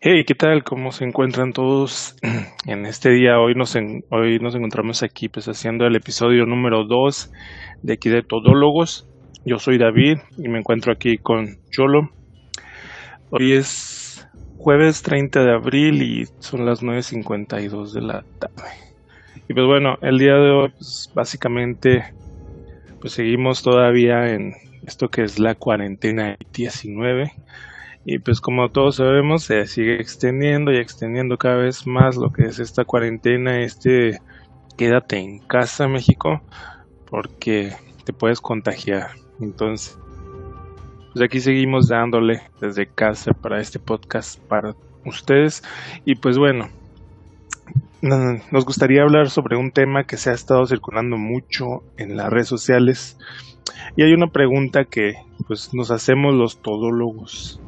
Hey, ¿qué tal? ¿Cómo se encuentran todos en este día? Hoy nos, hoy nos encontramos aquí pues haciendo el episodio número 2 de aquí de Todólogos. Yo soy David y me encuentro aquí con Cholo. Hoy es jueves 30 de abril y son las 9.52 de la tarde. Y pues bueno, el día de hoy pues, básicamente pues seguimos todavía en esto que es la cuarentena 19 y pues como todos sabemos se sigue extendiendo y extendiendo cada vez más lo que es esta cuarentena, este quédate en casa México porque te puedes contagiar. Entonces, pues aquí seguimos dándole desde casa para este podcast para ustedes y pues bueno, nos gustaría hablar sobre un tema que se ha estado circulando mucho en las redes sociales y hay una pregunta que pues nos hacemos los todólogos.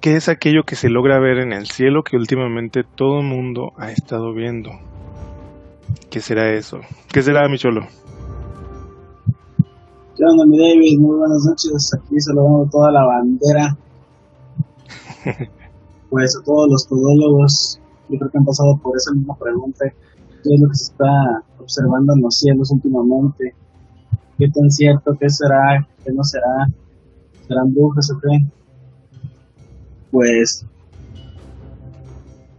¿Qué es aquello que se logra ver en el cielo que últimamente todo el mundo ha estado viendo? ¿Qué será eso? ¿Qué será, mi cholo? ¿Qué onda, mi David? Muy buenas noches. Aquí saludando toda la bandera. pues a todos los podólogos, yo creo que han pasado por esa misma pregunta. ¿Qué es lo que se está observando en los cielos últimamente? ¿Qué tan cierto? ¿Qué será? ¿Qué no será? ¿Serán brujas o qué? Pues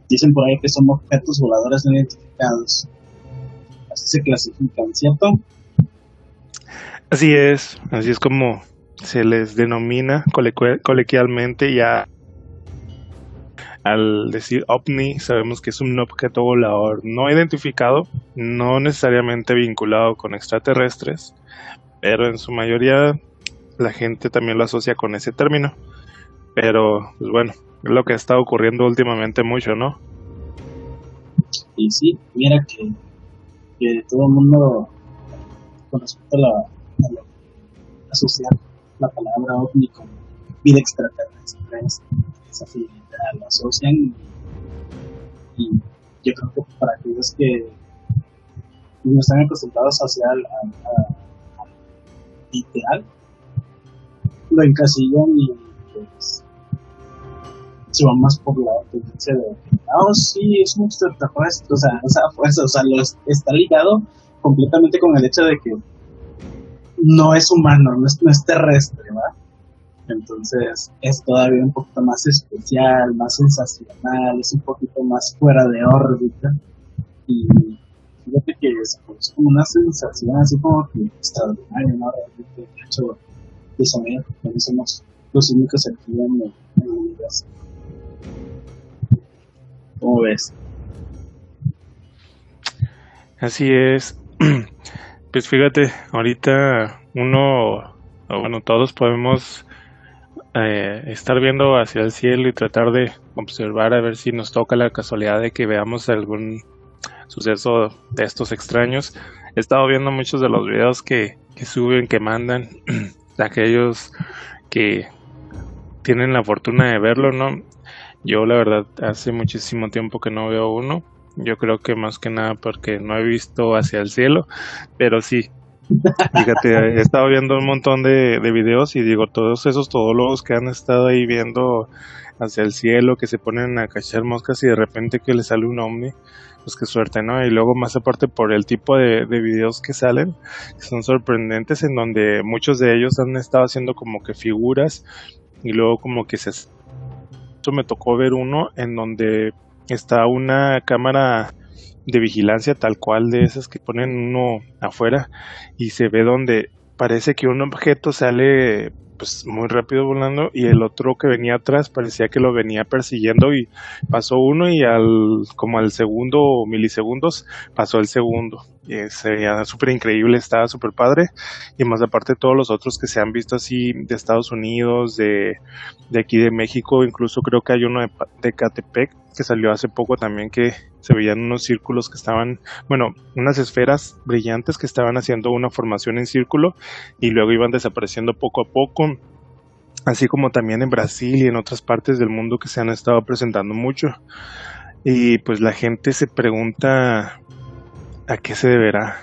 dicen por ahí que son objetos voladores no identificados. Así se clasifican, ¿cierto? Así es, así es como se les denomina coloquialmente ya al decir ovni sabemos que es un objeto volador no identificado, no necesariamente vinculado con extraterrestres, pero en su mayoría la gente también lo asocia con ese término. Pero, pues bueno, es lo que está ocurriendo últimamente mucho, ¿no? Y sí, mira que, todo el mundo, con respecto a la, asociar la palabra ovni con vida extraterrestre, esa la asocian y, yo creo que para aquellos que no están acostumbrados hacia el literal, lo encasillan y se va más por la tendencia de oh sí es un extraterrestre o o sea pues, o sea lo está ligado completamente con el hecho de que no es humano no es, no es terrestre ¿va? entonces es todavía un poquito más especial más sensacional es un poquito más fuera de órbita. Y fíjate que es, como una sensación así como que extraordinaria no realmente de hecho de saber que somos los únicos aquí en el universo ¿Cómo ves? Así es. Pues fíjate, ahorita uno, bueno, todos podemos eh, estar viendo hacia el cielo y tratar de observar a ver si nos toca la casualidad de que veamos algún suceso de estos extraños. He estado viendo muchos de los videos que, que suben, que mandan, aquellos que tienen la fortuna de verlo, ¿no? Yo la verdad hace muchísimo tiempo que no veo uno. Yo creo que más que nada porque no he visto hacia el cielo, pero sí. Fíjate, he estado viendo un montón de, de videos y digo, todos esos todólogos que han estado ahí viendo hacia el cielo, que se ponen a cachar moscas y de repente que les sale un ovni, pues qué suerte, ¿no? Y luego más aparte por el tipo de, de videos que salen, que son sorprendentes, en donde muchos de ellos han estado haciendo como que figuras y luego como que se me tocó ver uno en donde está una cámara de vigilancia tal cual de esas que ponen uno afuera y se ve donde parece que un objeto sale pues muy rápido volando y el otro que venía atrás parecía que lo venía persiguiendo y pasó uno y al como al segundo milisegundos pasó el segundo y sería súper increíble estaba súper padre y más aparte todos los otros que se han visto así de Estados Unidos de, de aquí de México incluso creo que hay uno de, de Catepec que salió hace poco también que se veían unos círculos que estaban, bueno, unas esferas brillantes que estaban haciendo una formación en círculo y luego iban desapareciendo poco a poco, así como también en Brasil y en otras partes del mundo que se han estado presentando mucho. Y pues la gente se pregunta a qué se deberá.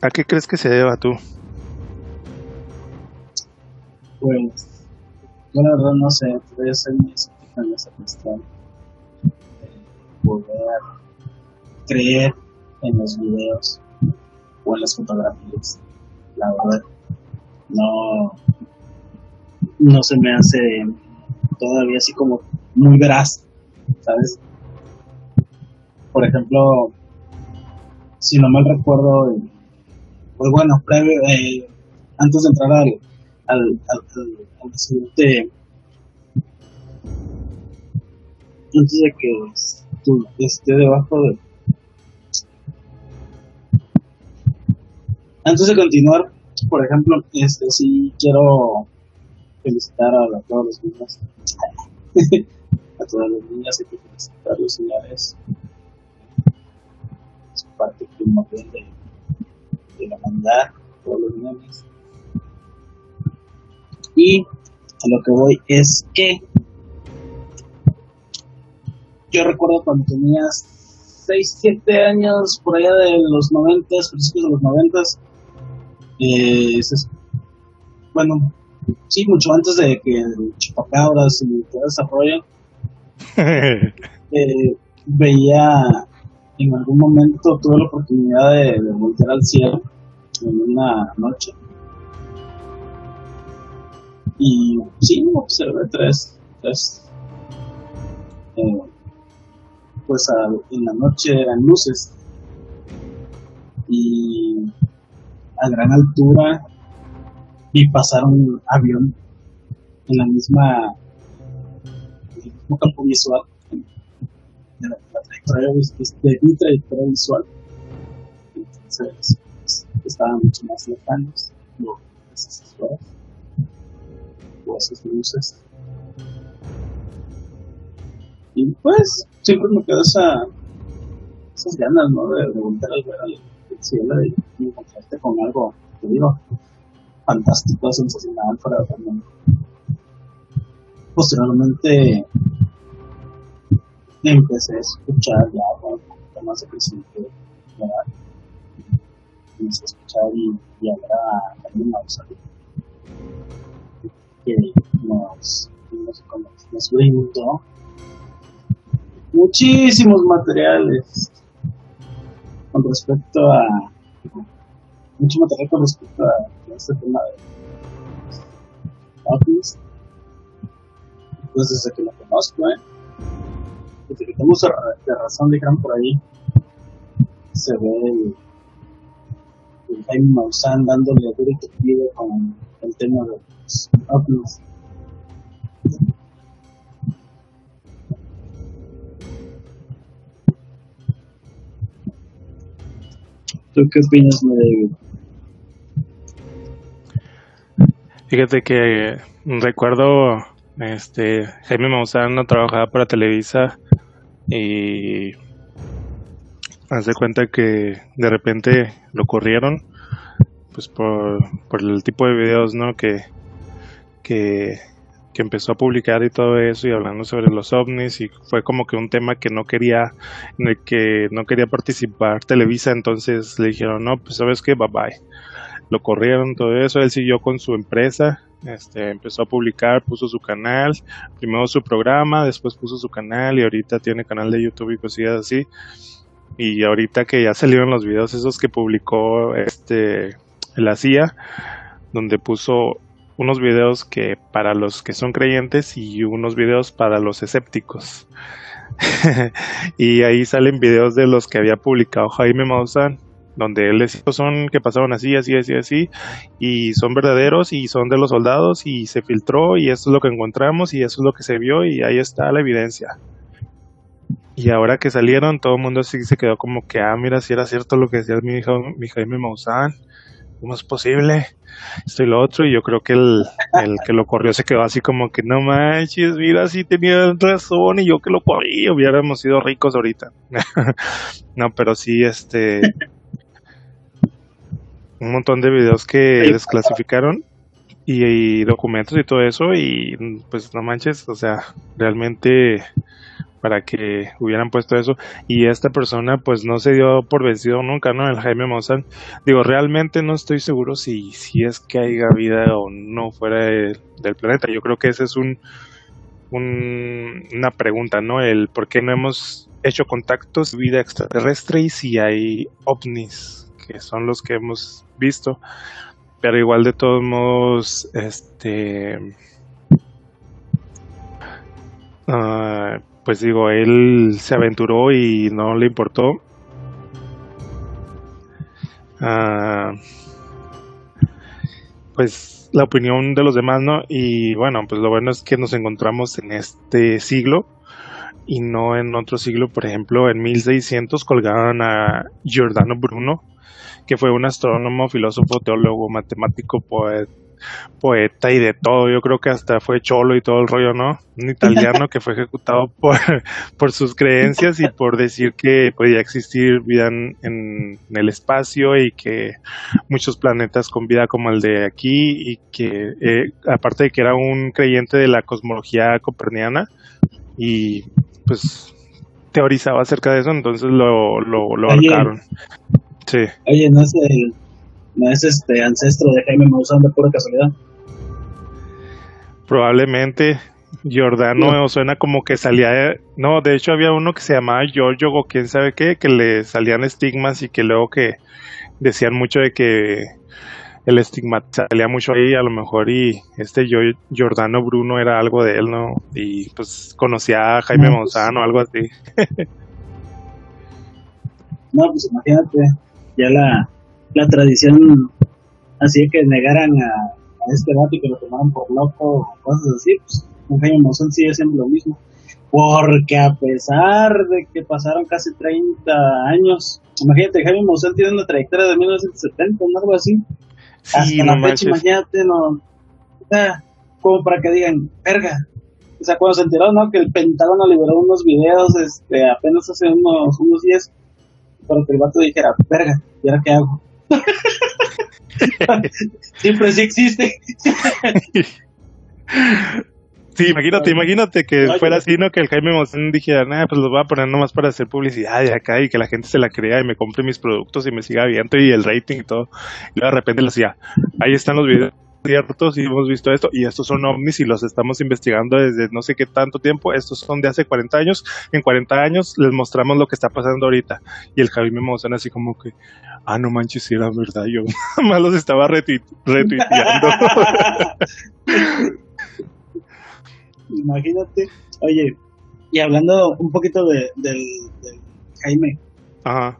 ¿A qué crees que se deba tú? Pues, yo la verdad no sé, todavía soy muy escéptico en esa cuestión de poder creer en los videos o en las fotografías. La verdad, no, no se me hace todavía así como muy veraz, ¿sabes? Por ejemplo, si no mal recuerdo, pues bueno, previo, eh, antes de entrar al, al, al, al, siguiente, antes de que tú esté debajo de... Antes de continuar, por ejemplo, este sí quiero felicitar a, todos los niños, a todas las niñas, y felicitar a los señores, parte primordial de, de la humanidad, todos los niños. Y a lo que voy es que yo recuerdo cuando tenías 6, 7 años, por allá de los 90, principios de los 90, eh, bueno, sí, mucho antes de que Chupacabras y todo desarrollo, eh, veía en algún momento, tuve la oportunidad de, de voltear al cielo en una noche. Y sí, observé tres, tres eh, pues en la noche eran luces y a gran altura y pasaron un avión en la misma en el mismo campo visual de la, la trayectoria de mi trayectoria visual entonces pues, estaban mucho más lejanos no, esas o esas luces. Y pues siempre me quedó esa esas ganas no de, de volver a ver al cielo y, encontrarte con algo te digo fantástico, sensacional, fuera de. Posteriormente empecé a escuchar ya poquito más de crecimiento, ya empecé a escuchar y, y a ver a Jaime Maussan, que nos, nos, nos, brindó muchísimos materiales con respecto a mucho material con respecto a este tema de Office. Pues que lo conozco, ¿eh? Que tengo de razón, dijeron por ahí, se ve el, el Jaime Maussan dándole duro y tejido con el tema de los Office. ¿Tú qué opinas, David? Fíjate que recuerdo, este, Jaime Maussan no trabajaba para Televisa y hace cuenta que de repente lo corrieron, pues por, por el tipo de videos, ¿no? Que, que, que empezó a publicar y todo eso y hablando sobre los ovnis y fue como que un tema que no quería, en el que no quería participar Televisa, entonces le dijeron, no, pues sabes que, bye bye lo corrieron, todo eso, él siguió con su empresa, este, empezó a publicar, puso su canal, primero su programa, después puso su canal y ahorita tiene canal de YouTube y cosillas así. Y ahorita que ya salieron los videos esos que publicó este la CIA, donde puso unos videos que para los que son creyentes y unos videos para los escépticos. y ahí salen videos de los que había publicado Jaime Maussan donde él decía son que pasaron así, así, así, así, y son verdaderos y son de los soldados y se filtró y esto es lo que encontramos y eso es lo que se vio y ahí está la evidencia. Y ahora que salieron, todo el mundo sí se quedó como que, ah, mira, si era cierto lo que decía mi, hijo, mi Jaime Maussan, ¿cómo es posible? Esto y lo otro, y yo creo que el, el que lo corrió se quedó así como que, no manches, mira, sí tenía razón, y yo que lo corrí, hubiéramos sido ricos ahorita. no, pero sí, este, un montón de videos que desclasificaron y, y, documentos y todo eso y pues no manches, o sea, realmente para que hubieran puesto eso y esta persona pues no se dio por vencido nunca, ¿no? El Jaime Maussan. Digo, realmente no estoy seguro si, si es que haya vida o no fuera del planeta. Yo creo que ese es un, un, una pregunta, ¿no? El por qué no hemos hecho contactos de vida extraterrestre y si hay ovnis, que son los que hemos visto. Pero igual de todos modos, este... Uh, pues digo, él se aventuró y no le importó. Ah, pues la opinión de los demás, ¿no? Y bueno, pues lo bueno es que nos encontramos en este siglo y no en otro siglo. Por ejemplo, en 1600 colgaban a Giordano Bruno, que fue un astrónomo, filósofo, teólogo, matemático, poeta poeta y de todo. Yo creo que hasta fue cholo y todo el rollo, ¿no? Un italiano que fue ejecutado por, por sus creencias y por decir que podía existir vida en, el espacio y que muchos planetas con vida como el de aquí y que eh, aparte de que era un creyente de la cosmología coperniana y pues teorizaba acerca de eso, entonces lo, lo, lo ahorcaron. Sí. Oye, no sé, no es este ancestro de Jaime Maussan de pura casualidad. Probablemente Giordano suena como que salía de, no, de hecho había uno que se llamaba Giorgio o quién sabe qué, que le salían estigmas y que luego que decían mucho de que el estigma salía mucho ahí a lo mejor y este Giordano Bruno era algo de él, ¿no? Y pues conocía a Jaime no, pues, o algo así. no, pues imagínate, ya la la tradición así que negaran a, este vato y que lo tomaran por loco o cosas así, pues Jaime Maussan sigue siendo lo mismo. Porque a pesar de que pasaron casi 30 años, imagínate, Jaime Maussan tiene una trayectoria de 1970 o algo así. Hasta la fecha, imagínate, no. como para que digan, verga. O sea, cuando se enteró, ¿no? Que el Pentágono liberó unos videos este, apenas hace unos, unos días, para que el vato dijera, verga, ¿y ahora qué hago? Siempre sí existe. Sí, imagínate, imagínate que fuera así, ¿no? Que el Jaime Maussan dijera, nah, pues lo voy a poner nomás para hacer publicidad y acá y que la gente se la crea y me compre mis productos y me siga viendo y el rating y todo. Y de repente le decía, ahí están los videos ciertos y hemos visto esto y estos son ovnis y los estamos investigando desde no sé qué tanto tiempo, estos son de hace 40 años, en 40 años les mostramos lo que está pasando ahorita. Y el Jaime Maussan así como que, ah no manches, si era verdad, yo más los estaba retuiteando. Imagínate, oye, y hablando un poquito de, del, Jaime,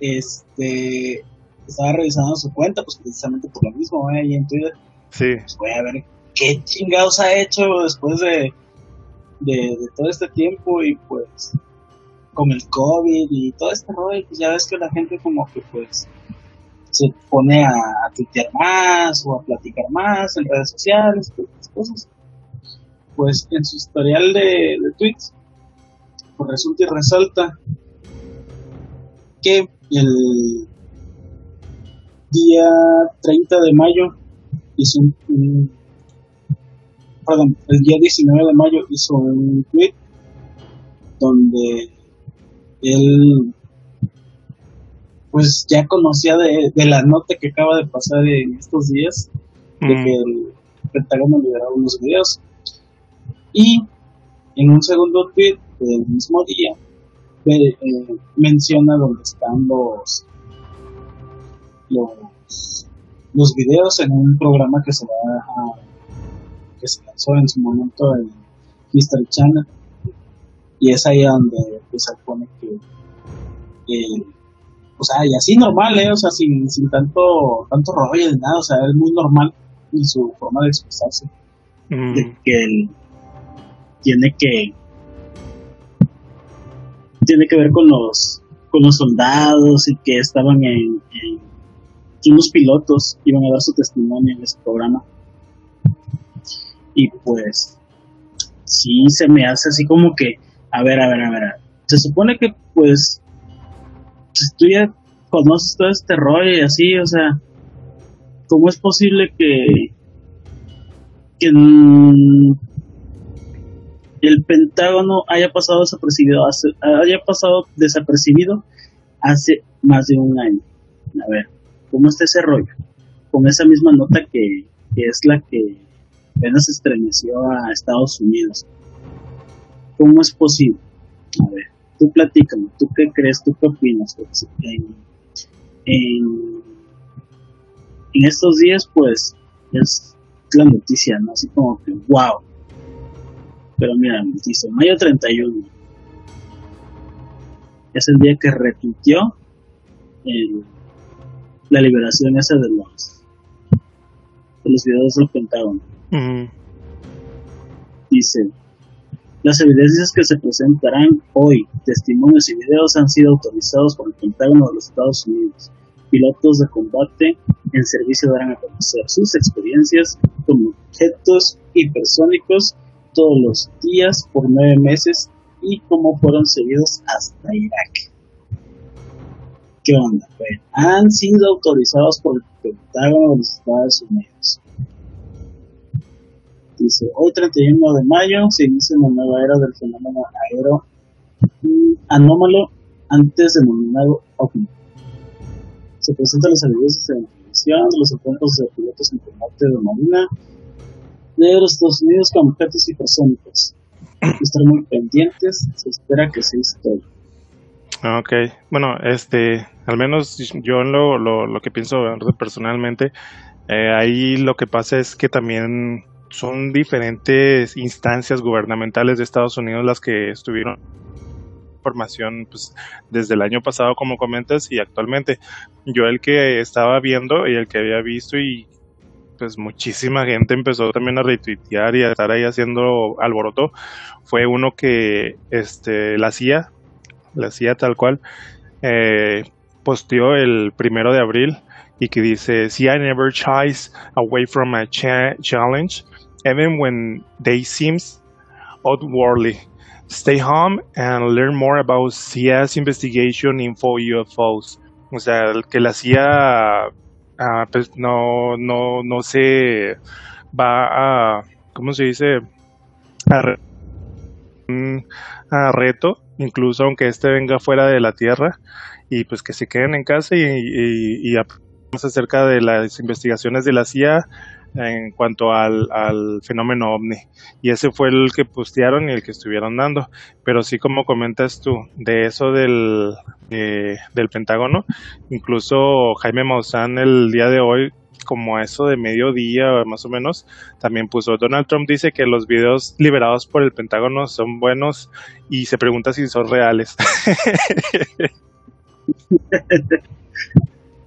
este estaba revisando su cuenta, pues precisamente por lo mismo, ¿eh? ahí en Twitter, Sí. Pues voy a ver qué chingados ha hecho después de, de, todo este tiempo y pues con el COVID y todo este rollo, pues ya ves que la gente como que pues se pone a, tuitear más o a platicar más en redes sociales, todas estas cosas. Pues en su historial de, de tweets, pues resulta y resalta que el día 30 de mayo hizo un, perdón, el día 19 de mayo hizo un tweet donde él pues ya conocía de, la nota que acaba de pasar en estos días de que el Pentágono liberaba unos videos. Y en un segundo tweet del mismo día eh, menciona dónde están los los los videos en un programa que se va a, que se lanzó en su momento en History Channel y es ahí donde pues, se pone que o sea y así normal eh o sea sin, sin tanto tanto rollo de nada o sea es muy normal en su forma de expresarse mm. de que él tiene que tiene que ver con los con los soldados y que estaban en unos pilotos iban a dar su testimonio en ese programa. Y pues, sí se me hace así como que, a ver, a ver, a ver, se supone que pues, si tú ya conoces todo este rollo y así, o sea, ¿cómo es posible que, que, el Pentágono haya pasado desapercibido haya pasado desapercibido hace más de un año. A ver, ¿cómo está ese rollo? Con esa misma nota que, es la que apenas estremeció a Estados Unidos. ¿Cómo es posible? A ver, tú platícame, ¿tú qué crees? ¿Tú qué opinas? En, en, en estos días, pues, es la noticia, ¿no? Así como que, wow, pero mira, dice mayo 31. Es el día que retuiteó la liberación esa de los, de los videos del Pentágono. Dice, las evidencias que se presentarán hoy, testimonios y videos han sido autorizados por el Pentágono de los Estados Unidos. Pilotos de combate en servicio darán a conocer sus experiencias con objetos hipersónicos todos los días por nueve meses y cómo fueron seguidos hasta Irak. ¿Qué onda? han sido autorizados por el Pentágono de los Estados Unidos. Dice, hoy 31 de mayo se inicia una nueva era del fenómeno aéreo anómalo antes denominado OVNI. Se presentan las evidencias de información de los encuentros de pilotos en combate de Marina de los Estados Unidos con objetos hipersónicos. Estar muy pendientes, se espera que sea historia. Ok, bueno, este, al menos yo lo, lo, lo que pienso personalmente, eh, ahí lo que pasa es que también son diferentes instancias gubernamentales de Estados Unidos las que estuvieron información pues, desde el año pasado como comentas y actualmente yo el que estaba viendo y el que había visto y pues muchísima gente empezó también a retuitear y a estar ahí haciendo alboroto. Fue uno que este, la CIA, la CIA tal cual, eh, posteó el primero de abril y que dice, CIA never shies away from a challenge, even when they seems outwardly. Stay home and learn more about CIA's investigation info UFOs. O sea, que la CIA ah, pues no, no, no se va a, ¿cómo se dice? A, a reto, incluso aunque este venga fuera de la Tierra, y pues que se queden en casa y, y, acerca de las investigaciones de la CIA en cuanto al, fenómeno ovni. Y ese fue el que postearon y el que estuvieron dando. Pero sí, como comentas tú, de eso del, del Pentágono, incluso Jaime Maussan el día de hoy, como eso de mediodía más o menos, también puso, Donald Trump dice que los videos liberados por el Pentágono son buenos y se pregunta si son reales.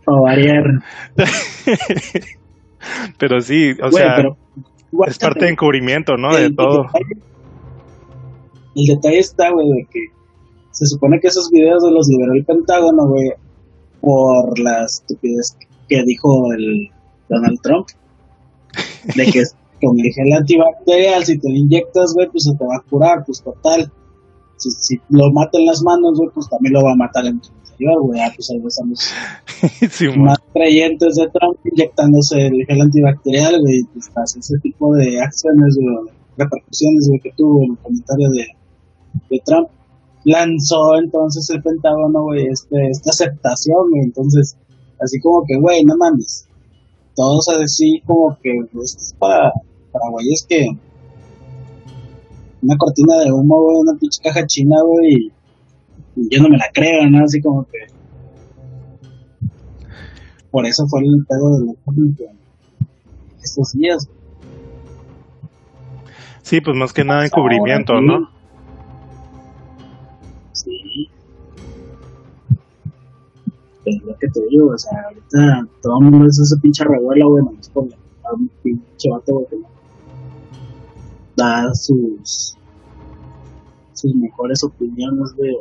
Para variar. pero sí, o sea, es parte de encubrimiento, ¿no? de todo. el detalle está, güey, de que se supone que esos videos de los liberó el Pentágono, güey, por la estupidez que dijo el Donald Trump. De que con el gel antibacterial, si te lo inyectas, güey, pues se te va a curar, pues total. Si, si lo mata en las manos, güey, pues también lo va a matar en tu güey. Ah, pues ahí estamos más creyentes de Trump inyectándose el gel antibacterial, güey. Pues ese tipo de acciones, güey, repercusiones, güey, que tuvo en el comentario de, de Trump. Lanzó entonces el Pentágono, güey, este, esta aceptación, güey. Entonces, así como que, güey, no mames. Todos a decir como que pues, esto es para, para güeyes que una cortina de humo, güey, una pinche caja china, güey, yo no me la creo, ¿no? Así como que. Por eso fue el pedo de la estos días. Sí, pues más que nada encubrimiento, ¿no? Es lo que te digo, o sea, ahorita todo el mundo es ese pinche revuelo, güey, nomás por un pinche vato, güey, que da sus sus mejores opiniones, de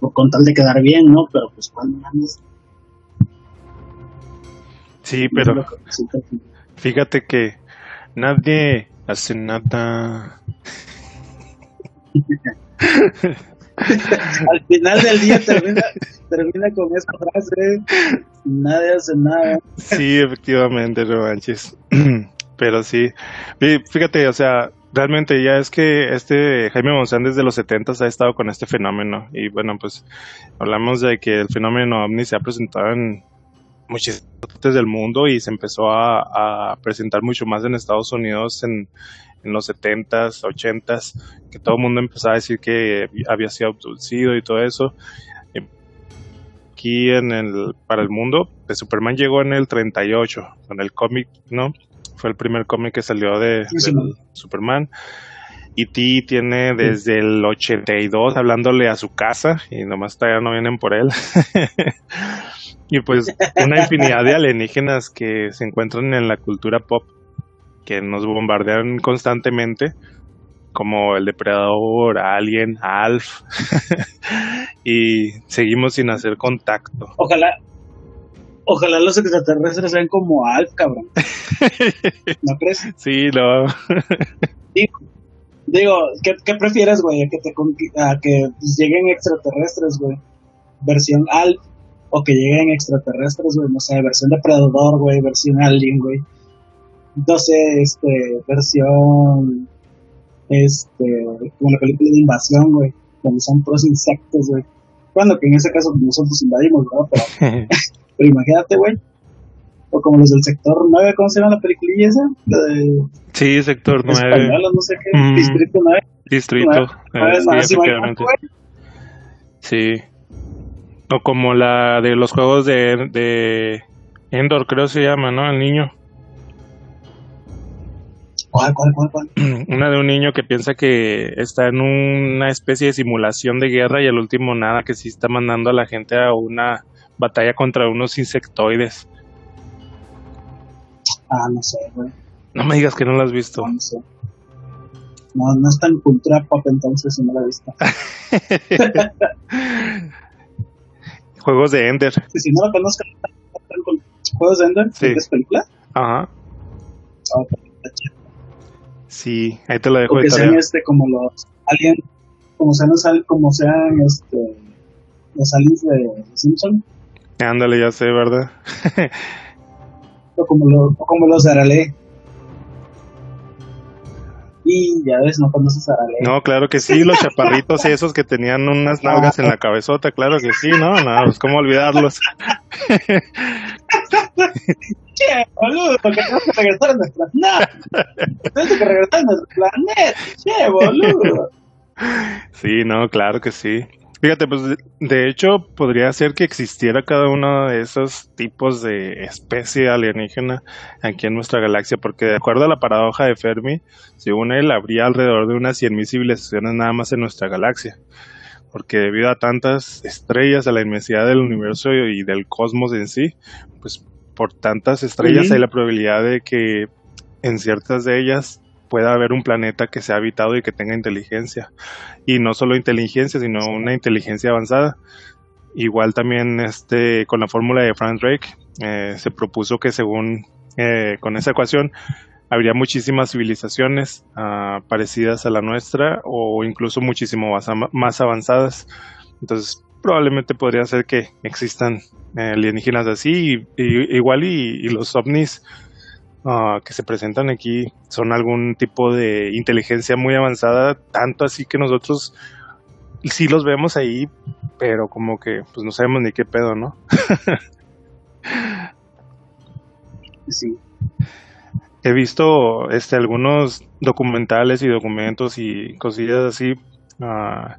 con tal de quedar bien, ¿no? Pero pues cuando mames. Sí, pero fíjate que nadie hace nada. Al final del día termina, termina con esa frase, nadie hace nada. Sí, efectivamente, no manches. Pero sí, fíjate, o sea, realmente ya es que este Jaime Monzán desde los 70 ha estado con este fenómeno y bueno, pues hablamos de que el fenómeno ovni se ha presentado en muchas partes del mundo y se empezó a, presentar mucho más en Estados Unidos en, en los 70s, 80s, que todo el mundo empezaba a decir que había sido abducido y todo eso. Aquí en el, para el mundo, de Superman llegó en el 38 con el cómic, ¿no? Fue el primer cómic que salió de, Superman. Y T tiene desde el 82 hablándole a su casa y nomás todavía no vienen por él. y pues una infinidad de alienígenas que se encuentran en la cultura pop que nos bombardean constantemente como el depredador, Alien, Alf, y seguimos sin hacer contacto. Ojalá, Ojalá los extraterrestres sean como Alf, cabrón. ¿No crees? Sí, no. digo, ¿qué, prefieres, güey? ¿A que, te, a que lleguen extraterrestres, güey? Versión Alf. O que lleguen extraterrestres, güey, no sé, versión Depredador, güey, versión Alien, güey. Entonces, este, versión, este, como la película de invasión, güey, donde son puros insectos, güey. Bueno, que en ese caso nosotros invadimos, ¿no? Pero Pero imagínate, güey. O como los del sector 9, ¿cómo se llama la peliculilla esa? De... Sí, sector 9. Española, no sé qué. Mm. Distrito 9. Distrito. Eh, sí, efectivamente. Sí. O como la de los juegos de, de Endor, creo se llama, ¿no? El niño. ¿Cuál, cuál, cuál, cuál? Una de un niño que piensa que está en una especie de simulación de guerra y al último nada, que sí está mandando a la gente a una batalla contra unos insectoides. Ah, no sé, güey. No me digas que no lo has visto. No, sé. No, no es tan cultura pop entonces si no lo he visto. Juegos de Ender. si no lo conozco, ¿Juegos de Ender? Sí. ¿Es película? Ajá. Ah, sí, ahí te lo dejo Porque sean este como los alien, como sean, como sean este los aliens de Simpson Ándale, ya sé, ¿verdad? o como, lo, como los Arale. Y ya ves, no conoces a Arale. No, claro que sí, los chaparritos y esos que tenían unas nalgas en la cabezota, claro que sí, ¿no? No, pues cómo olvidarlos. che, boludo, que tenemos que regresar a nuestra nave. Tenemos que regresar a nuestro planeta, che, boludo. Sí, no, claro que sí. Fíjate, pues de hecho podría ser que existiera cada uno de esos tipos de especie alienígena aquí en nuestra galaxia, porque de acuerdo a la paradoja de Fermi, según él, habría alrededor de unas 100.000 civilizaciones nada más en nuestra galaxia, porque debido a tantas estrellas, a la inmensidad del universo y del cosmos en sí, pues por tantas estrellas hay la probabilidad de que en ciertas de ellas pueda haber un planeta que sea habitado y que tenga inteligencia. Y no solo inteligencia, sino una inteligencia avanzada. Igual también este, con la fórmula de Frank Drake eh, se propuso que según eh, con esa ecuación habría muchísimas civilizaciones ah, parecidas a la nuestra o incluso muchísimo más, avanzadas. Entonces probablemente podría ser que existan eh, alienígenas así y, igual y, y los ovnis Ah, que se presentan aquí son algún tipo de inteligencia muy avanzada, tanto así que nosotros sí los vemos ahí, pero como que pues no sabemos ni qué pedo, ¿no? sí. He visto este algunos documentales y documentos y cosillas así uh,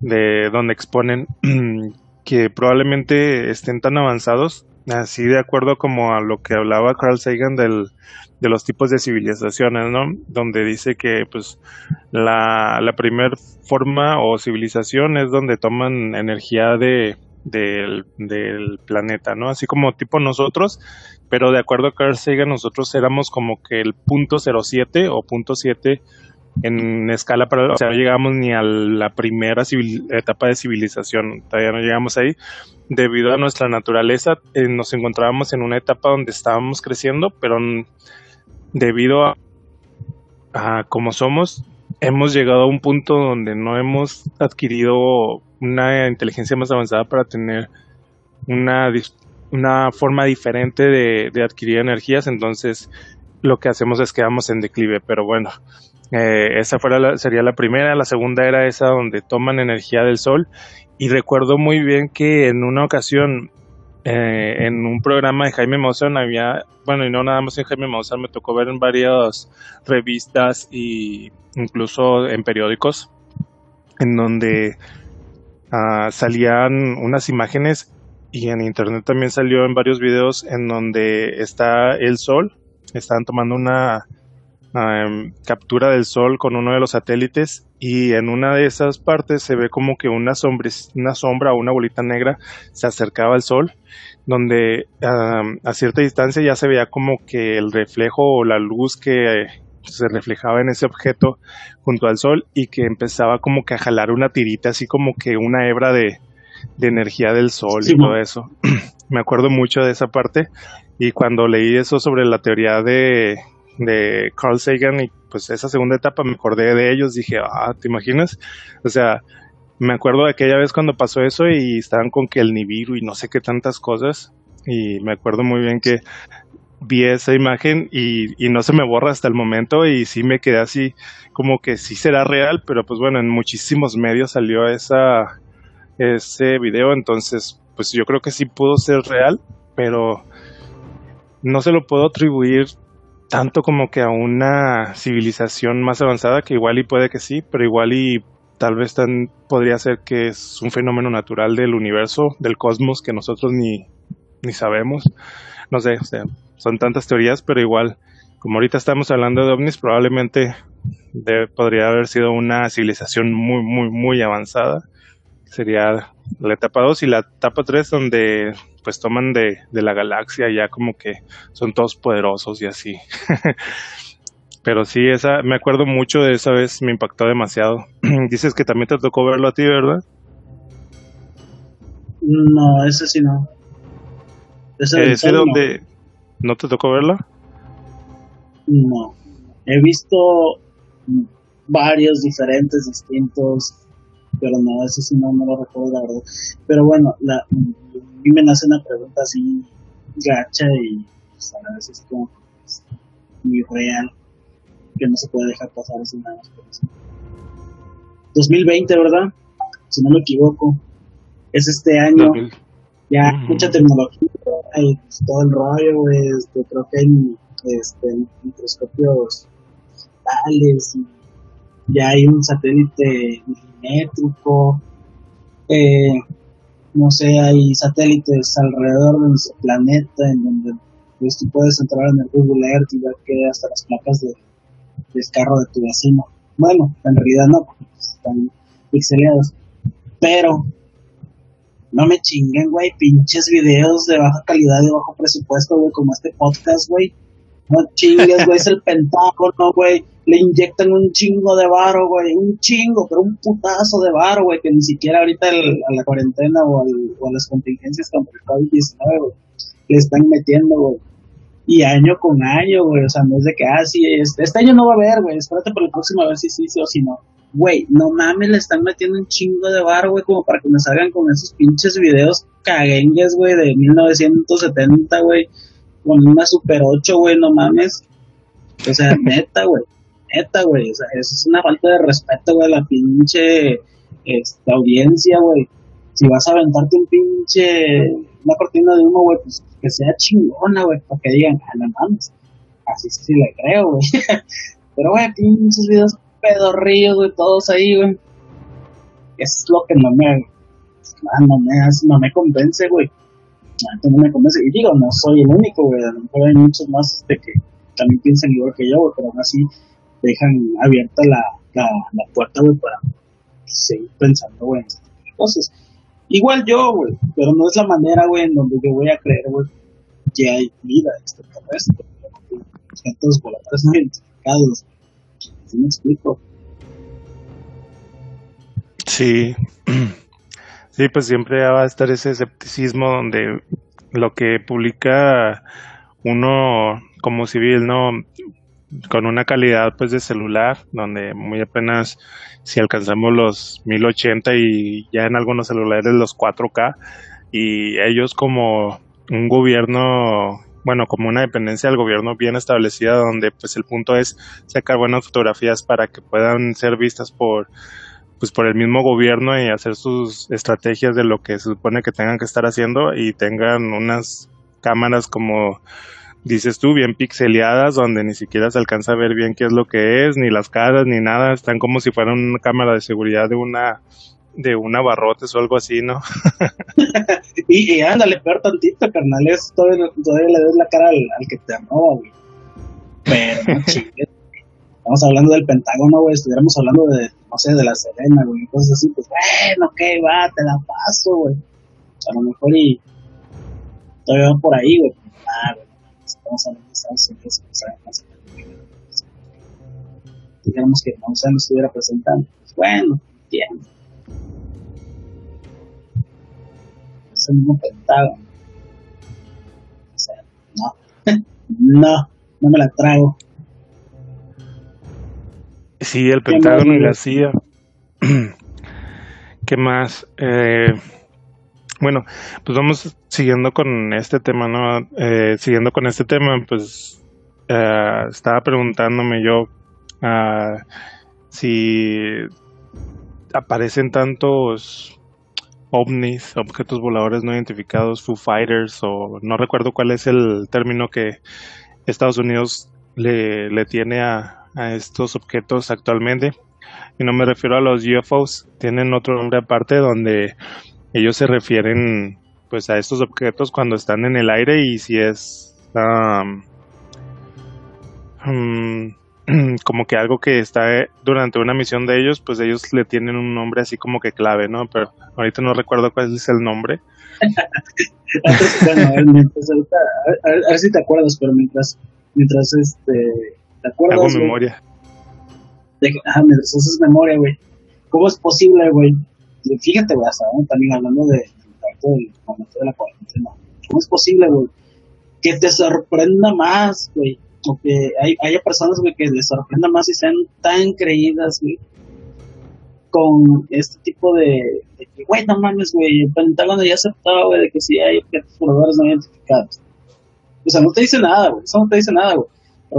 de donde exponen que probablemente estén tan avanzados Así de acuerdo como a lo que hablaba Carl Sagan del, de los tipos de civilizaciones, ¿no? Donde dice que pues la, la primer forma o civilización es donde toman energía de, del, del planeta, ¿no? Así como tipo nosotros, pero de acuerdo a Carl Sagan nosotros éramos como que el punto 07 o punto 7 en escala para, o sea, no llegamos ni a la primera etapa de civilización, todavía no llegamos ahí. Debido a nuestra naturaleza, eh, nos encontrábamos en una etapa donde estábamos creciendo, pero debido a, a como somos, hemos llegado a un punto donde no hemos adquirido una inteligencia más avanzada para tener una, una forma diferente de, de adquirir energías, entonces lo que hacemos es que vamos en declive, pero bueno, Eh, esa fuera sería la primera, la segunda era esa donde toman energía del sol. Y recuerdo muy bien que en una ocasión eh, en un programa de Jaime Maussan había, bueno, y no nada más en Jaime Maussan, me tocó ver en varias revistas y incluso en periódicos, en donde ah, salían unas imágenes y en internet también salió en varios videos en donde está el sol, están tomando una Em, captura del Sol con uno de los satélites y en una de esas partes se ve como que una, una sombra o una bolita negra se acercaba al Sol, donde a cierta distancia ya se veía como que el reflejo o la luz que se reflejaba en ese objeto junto al Sol y que empezaba como que a jalar una tirita, así como que una hebra de, energía del Sol y todo eso. Me acuerdo mucho de esa parte y cuando leí eso sobre la teoría de de Carl Sagan y pues esa segunda etapa me acordé de ellos, dije, ah, ¿te imaginas? O sea, me acuerdo de aquella vez cuando pasó eso y estaban con que el Nibiru y no sé qué tantas cosas y me acuerdo muy bien que vi esa imagen y, y, no se me borra hasta el momento y sí me quedé así como que sí será real, pero pues bueno, en muchísimos medios salió esa, ese video, entonces pues yo creo que sí pudo ser real, pero no se lo puedo atribuir tanto como que a una civilización más avanzada, que igual y puede que sí, pero igual y tal vez tan, podría ser que es un fenómeno natural del universo, del cosmos, que nosotros ni, ni sabemos. No sé, o sea, son tantas teorías, pero igual, como ahorita estamos hablando de ovnis, probablemente podría haber sido una civilización muy, muy, muy avanzada. Sería la etapa 2 y la etapa 3 donde pues toman de, la galaxia ya como que son todos poderosos y así. Pero sí, esa, me acuerdo mucho de esa vez, me impactó demasiado. Dices que también te tocó verlo a ti, ¿verdad? No, ese sí no. Ese, ¿Ese donde no te tocó verlo? No. He visto varios diferentes, distintos, pero no, ese sí no, no lo recuerdo, la verdad. Pero bueno, la, mí me nace una pregunta así gacha y pues, a veces como muy real, que no se puede dejar pasar así nada más por eso. 2020, ¿verdad? Si no me equivoco. Es este año. Ya, mucha tecnología, y pues, todo el rollo, güey. Este, creo que hay este, microscopios digitales y ya hay un satélite milimétrico, eh, no sé, hay satélites alrededor de nuestro planeta en donde pues, tú puedes entrar en el Google Earth y ver que hasta las placas de, del carro de tu vecino. Bueno, en realidad no, porque pues, están pixeleados. Pero, no me chinguen, güey, pinches videos de baja calidad y bajo presupuesto, güey, como este podcast, güey. No chingues, güey, es el Pentágono, güey le inyectan un chingo de varo, güey, un chingo, pero un putazo de varo, güey, que ni siquiera ahorita a la cuarentena o, a las contingencias contra el COVID-19, güey, le están metiendo, güey. Y año con año, güey, o sea, no es de que, ah, este, este año no va a haber, güey, espérate por el próximo a ver si sí, sí o si no. Güey, no mames, le están metiendo un chingo de varo, güey, como para que me salgan con esos pinches videos caguengues, güey, de 1970, güey, con una Super 8, güey, no mames. O sea, neta, güey neta, güey. O sea, eso es una falta de respeto, güey, a la pinche este, audiencia, güey. Si vas a aventarte un pinche, una cortina de humo, güey, pues que sea chingona, güey, para que digan, ah, no mames. Así sí le creo, güey. Pero, güey, pinches videos pedorrillos, güey, todos ahí, güey. Es lo que no me, no me, no me convence, güey. No me convence. Y digo, no soy el único, güey. A lo mejor hay muchos más este, que también piensan igual que yo, güey, pero aún así dejan abierta la, la, puerta, güey, para seguir pensando, güey, en este cosas. Igual yo, güey, pero no es la manera, güey, en donde yo voy a creer, güey, que hay vida extraterrestre, objetos voladores no identificados. ¿Sí me explico? Sí. Sí, pues siempre va a estar ese escepticismo donde lo que publica uno como civil, ¿no? con una calidad pues de celular donde muy apenas si alcanzamos los 1080 y ya en algunos celulares los 4K y ellos como un gobierno bueno, como una dependencia del gobierno bien establecida donde pues el punto es sacar buenas fotografías para que puedan ser vistas por pues por el mismo gobierno y hacer sus estrategias de lo que se supone que tengan que estar haciendo y tengan unas cámaras como dices tú, bien pixeleadas, donde ni siquiera se alcanza a ver bien qué es lo que es, ni las caras, ni nada, están como si fueran una cámara de seguridad de una de una barrotes o algo así, ¿no? y, ándale, peor tantito, carnal, es todavía, todavía le des la cara al, que te amó, güey. Pero no Estamos hablando del Pentágono, güey, estuviéramos hablando de, no sé, de la Serena, güey, cosas así, pues bueno, ok, va, te la paso, güey. A lo mejor y todavía va por ahí, güey. Ah, güey, estamos hablando de Estados Unidos, que saben más digamos que no se nos estuviera presentando. Pues bueno, entiendo. Es el mismo Pentágono. O sea, no, no, no me la trago. Sí, el Pentágono y la CIA. ¿Qué más? Eh, bueno, pues vamos siguiendo con este tema, ¿no? Eh, siguiendo con este tema, pues eh, estaba preguntándome yo uh, si aparecen tantos ovnis, objetos voladores no identificados, Foo Fighters, o no recuerdo cuál es el término que Estados Unidos le, le tiene a, a estos objetos actualmente. Y no me refiero a los UFOs, tienen otro nombre aparte donde ellos se refieren pues a estos objetos cuando están en el aire y si es mm, como que algo que está durante una misión de ellos, pues ellos le tienen un nombre así como que clave, ¿no? Pero ahorita no recuerdo cuál es el nombre. bueno, a ver, a, ver, si te acuerdas, pero mientras, mientras este, ¿Te acuerdas? Hago memoria. De, ah, me deshaces memoria, güey. ¿Cómo es posible, güey? Fíjate, güey, hasta también hablando de, del momento de la cuarentena. ¿Cómo es posible, güey? Que te sorprenda más, güey. O que hay, haya personas, güey, que les sorprenda más y sean tan creídas, güey. Con este tipo de, de que, güey, no mames, güey, el Pentágono ya aceptaba, güey, de que sí hay objetos voladores no identificados. O sea, no te dice nada, güey. Eso no te dice nada, güey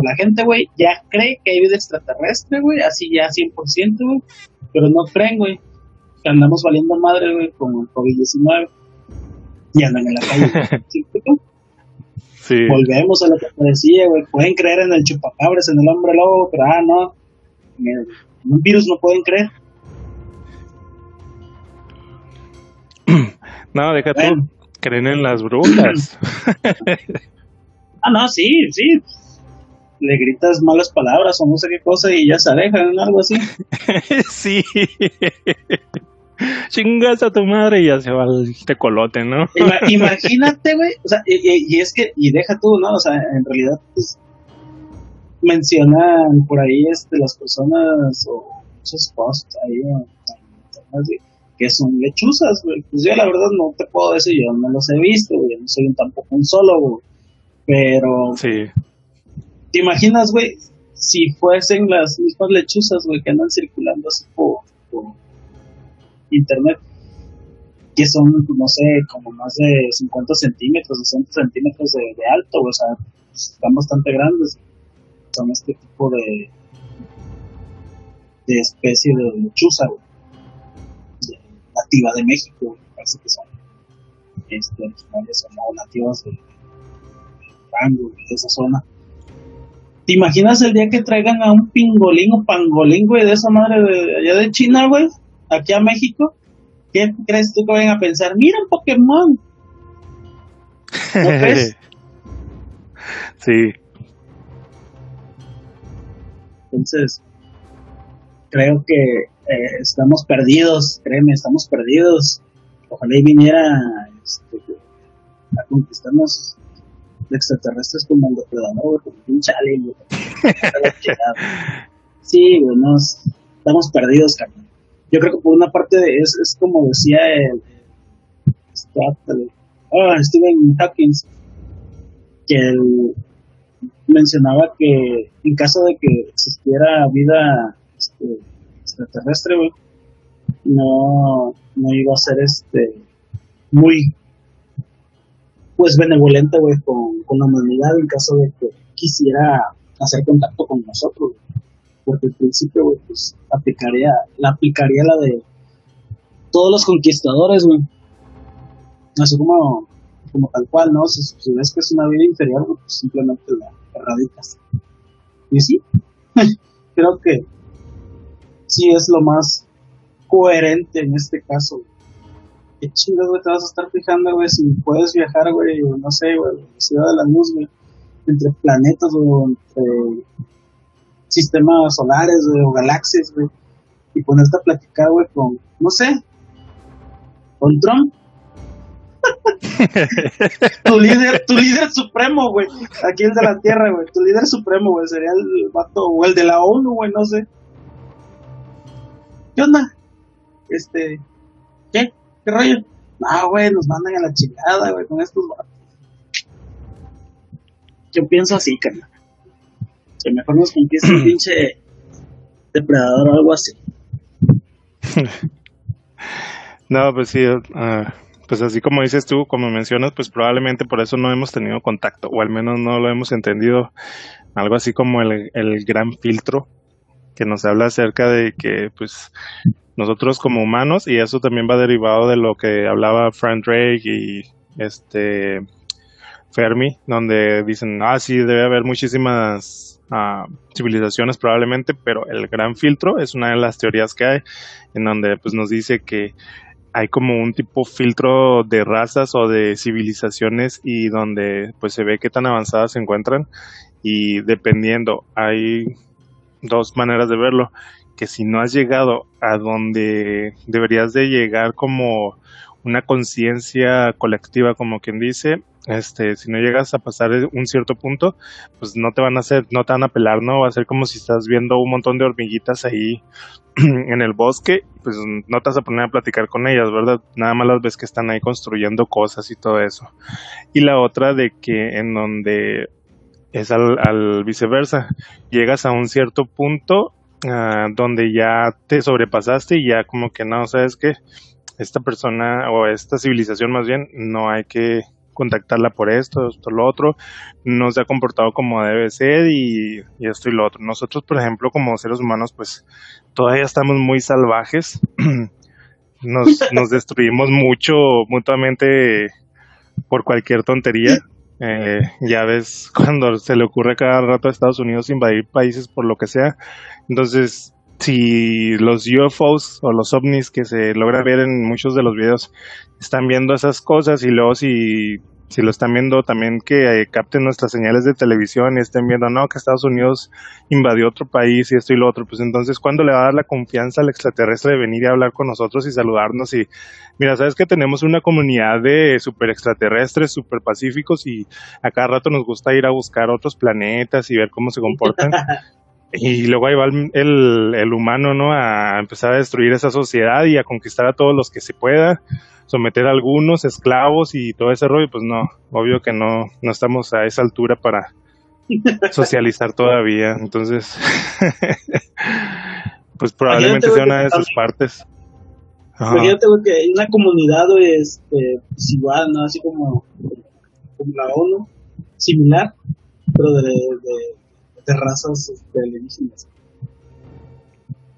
la gente, güey, ya cree que hay vida extraterrestre, güey, así ya 100%, güey, pero no creen, güey, que andamos valiendo madre, güey, con el COVID-19 y andan en la calle. ¿sí? Volvemos a lo que te decía, güey, pueden creer en el chupacabres, en el hombre lobo, pero ah, no, en, un virus no pueden creer. No, déjate, creen en las brujas. ah, no, sí, sí, le gritas malas palabras o no sé qué cosa y ya se alejan, algo así. sí. Chingas a tu madre y ya se va el tecolote, ¿no? imagínate, güey. O sea, y, es que, y deja tú, ¿no? O sea, en realidad, pues, mencionan por ahí este, las personas o muchos posts ahí que son lechuzas, güey. Pues yo la verdad no te puedo decir, yo no los he visto, yo no soy un, tampoco un solo, Pero sí. ¿Te imaginas, güey, si fuesen las mismas lechuzas, güey, que andan circulando así por, internet, que son, no sé, como más de 50 centímetros, 60 centímetros de, alto, o sea, están bastante grandes. Son este tipo de, de especie de lechuza, güey, nativa de México, parece que son este, son nativas de, de Rango, de esa zona ¿Te imaginas el día que traigan a un pingolín o pangolín, güey, de esa madre de allá de China, güey, aquí a México? ¿Qué crees tú que vayan a pensar? Mira un Pokémon. ¿No crees? sí. Entonces, creo que eh, estamos perdidos, créeme, estamos perdidos. Ojalá y viniera este, a conquistarnos extraterrestres como el depredador, un chale, Sí, güey, estamos perdidos, carnal. Yo creo que por una parte es, es como decía el, ah, Stephen Hawking, que él mencionaba que en caso de que existiera vida este, extraterrestre, güey, no, no iba a ser este muy pues benevolente, güey, con, con la humanidad en caso de que quisiera hacer contacto con nosotros. Porque al principio, güey, pues aplicaría, la aplicaría la de todos los conquistadores, güey. Así como, como tal cual, ¿no? Si, ves que es una vida inferior, pues simplemente la erradicas. Y sí, creo que sí es lo más coherente en este caso. ¿Qué chingados, güey, te vas a estar fijando, güey, si puedes viajar, güey, no sé, güey, la ciudad de la luz, güey, entre planetas, o entre sistemas solares, güey, o galaxias, güey, y ponerte a platicar, güey, con, no sé, con Trump. tu líder, tu líder supremo, güey. Aquí el de la Tierra, güey. Tu líder supremo, güey. Sería el vato, o el de la ONU, güey, no sé. ¿Qué onda? Este, ¿qué? ¿Qué rollo? No, güey, nos mandan a la chingada, güey, con estos vatos. Yo pienso así, carnal. Que mejor nos conquista un pinche depredador o algo así. no, pues sí, uh, pues así como dices tú, como mencionas, pues probablemente por eso no hemos tenido contacto, o al menos no lo hemos entendido. Algo así como el, el gran filtro que nos habla acerca de que, pues, nosotros como humanos, y eso también va derivado de lo que hablaba Frank Drake y este Fermi, donde dicen, ah, sí, debe haber muchísimas uh, civilizaciones probablemente, pero el gran filtro es una de las teorías que hay, en donde pues nos dice que hay como un tipo filtro de razas o de civilizaciones y donde pues se ve qué tan avanzadas se encuentran y dependiendo hay dos maneras de verlo que si no has llegado a donde deberías de llegar como una conciencia colectiva como quien dice este, si no llegas a pasar un cierto punto, pues no te van a hacer, no te van a pelar, ¿no? Va a ser como si estás viendo un montón de hormiguitas ahí en el bosque, pues no te vas a poner a platicar con ellas, ¿verdad? Nada más las ves que están ahí construyendo cosas y todo eso. Y la otra de que en donde es al, viceversa, llegas a un cierto punto uh, donde ya te sobrepasaste y ya como que no, sabes que esta persona o esta civilización más bien no hay que contactarla por esto, esto, lo otro, no se ha comportado como debe ser y, esto y lo otro. Nosotros, por ejemplo, como seres humanos, pues todavía estamos muy salvajes, nos, nos destruimos mucho mutuamente por cualquier tontería. Eh, ya ves cuando se le ocurre cada rato a Estados Unidos invadir países por lo que sea. Entonces, si los UFOs o los ovnis que se logra ver en muchos de los videos están viendo esas cosas y luego si, si lo están viendo también que eh, capten nuestras señales de televisión y estén viendo, no, que Estados Unidos invadió otro país y esto y lo otro, pues entonces, ¿cuándo le va a dar la confianza al extraterrestre de venir y hablar con nosotros y saludarnos? Y mira, sabes que tenemos una comunidad de super extraterrestres, super pacíficos y a cada rato nos gusta ir a buscar otros planetas y ver cómo se comportan. y luego ahí va el, el, humano, ¿no? A empezar a destruir esa sociedad y a conquistar a todos los que se pueda, someter a algunos esclavos y todo ese rollo, pues no, obvio que no, no estamos a esa altura para socializar todavía, entonces, pues probablemente sea una de sus partes. Imagínate, que hay una comunidad, este, pues igual, ¿no? Así como, como la ONU, similar, pero de de razas este, alienígenas.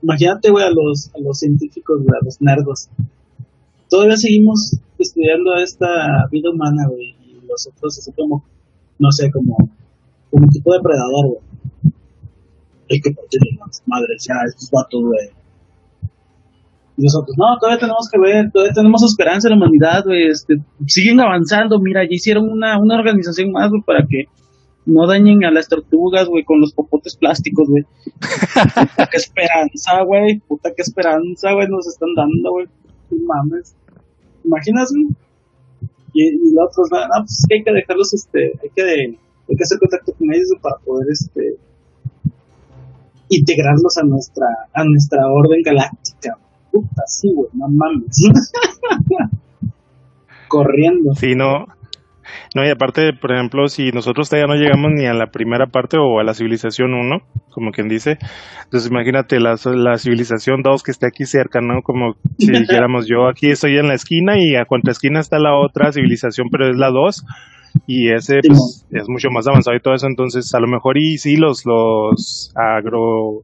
Imagínate, güey, a los, a los científicos, güey, a los nerdos. Todavía seguimos estudiando esta vida humana, güey, y los otros así como, no sé, como, como un tipo de predador, güey. Hay que partir las madres, ya, estos vatos, güey. Y nosotros, no, todavía tenemos que ver, todavía tenemos esperanza en la humanidad, güey, este, siguen avanzando, mira, ya hicieron una, una organización más, güey, para que no dañen a las tortugas, güey, con los popotes plásticos, güey. puta, qué esperanza, güey. Puta, qué esperanza, güey, nos están dando, güey. Mames. ¿Imaginas, y los otros, no, pues es que hay que dejarlos, este, hay que, hay que hacer contacto con ellos para poder, este, integrarlos a nuestra, a nuestra orden galáctica. Puta, sí, güey, no mames. Corriendo. Sí, no, No, y aparte, por ejemplo, si nosotros todavía no llegamos ni a la primera parte o a la civilización 1, como quien dice, entonces imagínate la, la civilización 2 que esté aquí cerca, ¿no? Como si dijéramos yo aquí estoy en la esquina y a cuánta esquina está la otra civilización, pero es la 2 y ese pues, es mucho más avanzado y todo eso, entonces a lo mejor y sí los, los agro...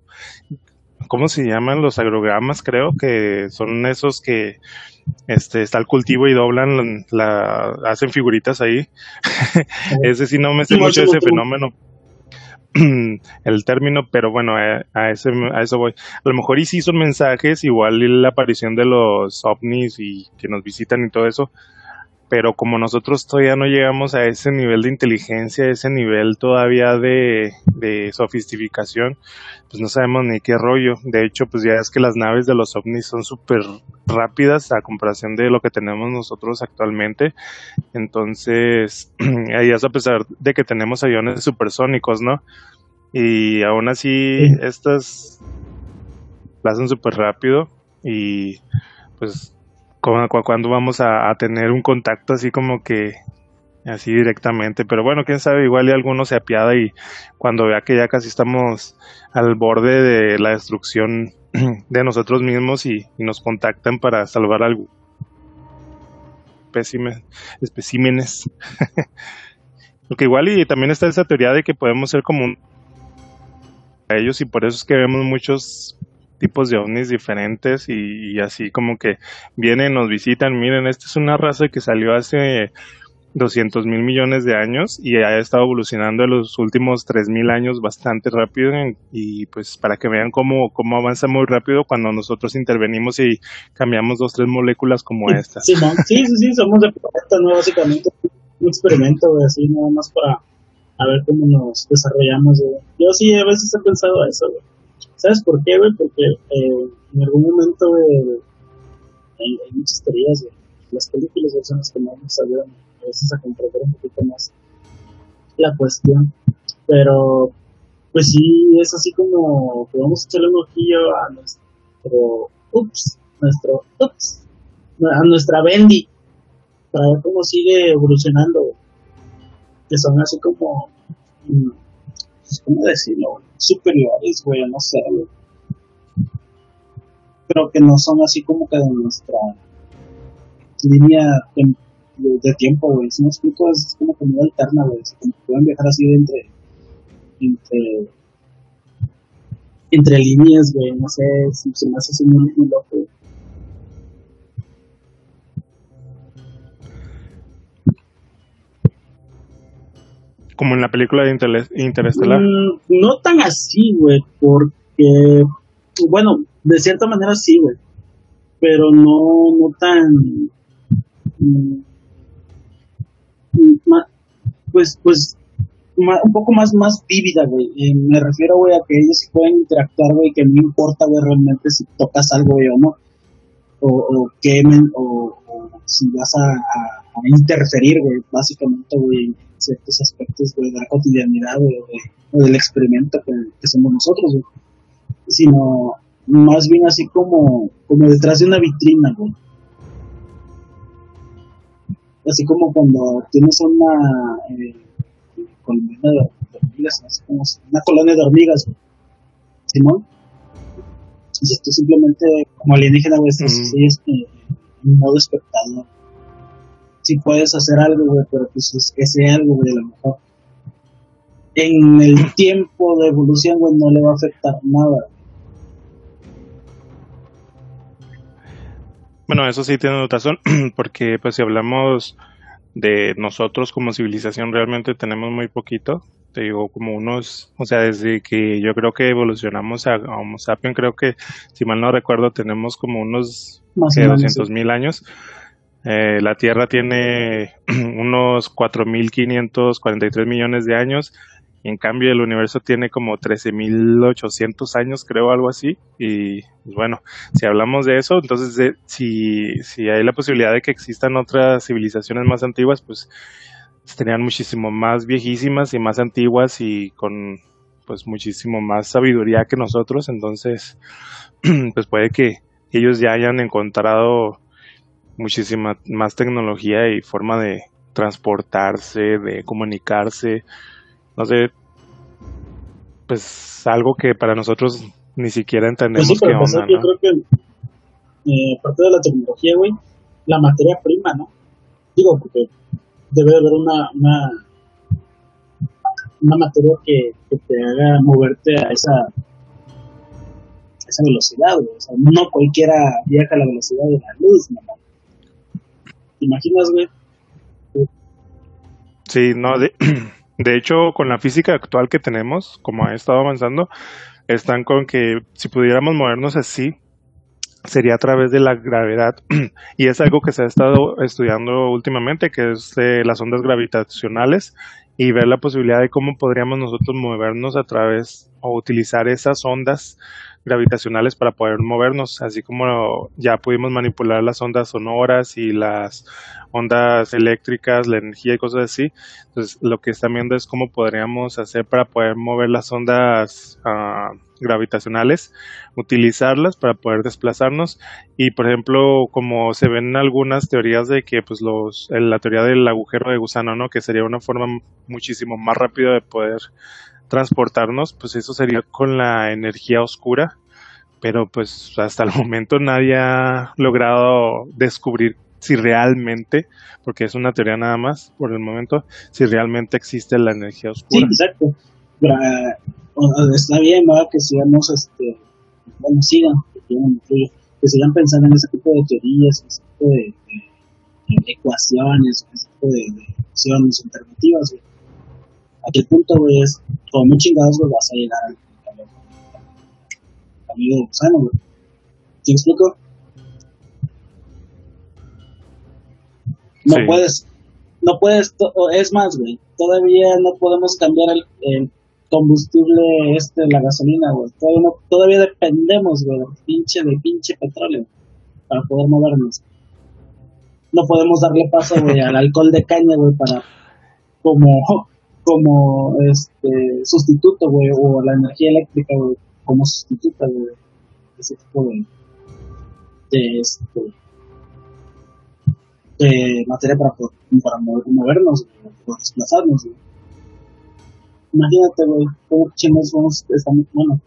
¿Cómo se llaman? Los agrogramas, creo que son esos que este está el cultivo y doblan la, hacen figuritas ahí. Ese sí no me sé mucho ese fenómeno. El término pero bueno a, ese a eso voy. A lo mejor y sí son mensajes igual la aparición de los ovnis y que nos visitan y todo eso pero como nosotros todavía no llegamos a ese nivel de inteligencia, ese nivel todavía de, de sofisticación, pues no sabemos ni qué rollo. De hecho, pues ya es que las naves de los ovnis son súper rápidas a comparación de lo que tenemos nosotros actualmente. Entonces, es a pesar de que tenemos aviones supersónicos, ¿no? Y aún así, estas las hacen súper rápido y pues cuando vamos a, tener un contacto así como que así directamente, pero bueno, quién sabe, igual y alguno se apiada y cuando vea que ya casi estamos al borde de la destrucción de nosotros mismos y, nos contactan para salvar algo especímenes. Lo que igual y también está esa teoría de que podemos ser como un... a ellos y por eso es que vemos muchos tipos de ovnis diferentes y, así como que vienen, nos visitan, miren, esta es una raza que salió hace 200 mil millones de años y ha estado evolucionando en los últimos 3 mil años bastante rápido y pues para que vean cómo, cómo avanza muy rápido cuando nosotros intervenimos y cambiamos dos, tres moléculas como esta. Sí, sí, sí, somos de planeta, ¿no? Básicamente un experimento, así nada más para a ver cómo nos desarrollamos. Yo sí a veces he pensado eso, ¿Sabes por qué, güey? Porque eh, en algún momento, hay, muchas teorías. Las películas son las que más nos ayudan a veces a comprender un poquito más la cuestión. Pero, pues sí, es así como a echarle un ojillo a nuestro, ups, nuestro, ups, a nuestra Bendy, para ver cómo sigue evolucionando, Que son así como, mm, ¿cómo decirlo? Superiores, güey, no sé, Pero que no son así como que de nuestra línea de, tiempo, güey. Si no explico, es como que muy alterna, güey. Pueden viajar así de entre, entre, entre líneas, güey. No sé, si se me hace así muy, muy loco. Como en la película de Interestelar. Mm, no tan así, güey, porque, bueno, de cierta manera sí, güey, pero no, no tan, mm, pues, pues, un poco más, más vívida, güey. Me refiero, güey, a que ellos pueden interactuar, güey, que no importa, güey, realmente si tocas algo, güey, o no, o, o quemen, o, si vas a, a interferir, güey, básicamente, güey, ciertos aspectos de la cotidianidad o, del experimento que, somos nosotros, sino más bien así como, como detrás de una vitrina, güey. Así como cuando tienes una eh, colonia de hormigas, una colonia de hormigas, Simón. Entonces tú simplemente, como alienígena, güey, estás mm. en modo espectador si puedes hacer algo, güey, pero pues ese algo, güey, a lo mejor en el tiempo de evolución, güey, no le va a afectar nada. Bueno, eso sí tiene razón, porque pues si hablamos de nosotros como civilización realmente tenemos muy poquito, te digo como unos, o sea, desde que yo creo que evolucionamos a, Homo sapiens, creo que si mal no recuerdo tenemos como unos 200 mil años, eh, la Tierra tiene unos 4.543 millones de años en cambio el universo tiene como 13.800 años, creo, algo así. Y pues, bueno, si hablamos de eso, entonces si, si hay la posibilidad de que existan otras civilizaciones más antiguas, pues tenían muchísimo más viejísimas y más antiguas y con pues muchísimo más sabiduría que nosotros. Entonces, pues puede que ellos ya hayan encontrado muchísima más tecnología y forma de, transportarse, de comunicarse, no sé, pues algo que para nosotros ni siquiera entendemos pues sí, qué onda, Yo creo que eh, parte de la tecnología, güey, la materia prima, ¿no? Digo, porque debe de haber una, una, una materia que, que te haga moverte a esa, esa velocidad, güey. O sea, no cualquiera viaja a la velocidad de la luz, ¿no? ¿Te imaginas, güey? Sí, no, de, de hecho, con la física actual que tenemos, como ha estado avanzando, están con que si pudiéramos movernos así, sería a través de la gravedad. y es algo que se ha estado estudiando últimamente, que es las ondas gravitacionales, y ver la posibilidad de cómo podríamos nosotros movernos a través o utilizar esas ondas gravitacionales para poder movernos, así como ya pudimos manipular las ondas sonoras y las ondas eléctricas, la energía y cosas así. Entonces, lo que están viendo es cómo podríamos hacer para poder mover las ondas uh, gravitacionales, utilizarlas para poder desplazarnos y, por ejemplo, como se ven algunas teorías de que, pues, los, la teoría del agujero de gusano, ¿no? Que sería una forma muchísimo más rápida de poder transportarnos, pues eso sería con la energía oscura, pero pues hasta el momento nadie ha logrado descubrir si realmente, porque es una teoría nada más por el momento, si realmente existe la energía oscura. Sí, exacto. está bien, Que sigamos, este, bueno, sigan, que sigan pensando en ese tipo de teorías, ese tipo de, ecuaciones, ese tipo de, de alternativas, Aquí el punto, güey, es como chingados, güey, vas a llegar al, amigo gusano, güey. ¿Sí me explico? No puedes, no puedes, es más, güey, todavía no podemos cambiar el, combustible este, la gasolina, güey. Todavía, no, todavía dependemos, güey, pinche, de pinche petróleo para poder movernos. No podemos darle paso, güey, al alcohol de caña, güey, para como como este sustituto, güey, o la energía eléctrica, güey, como sustituta, güey, ese tipo de, de, este, de materia para, para mover, movernos, para desplazarnos. Imagínate, güey, cómo chingos vamos, estamos, bueno,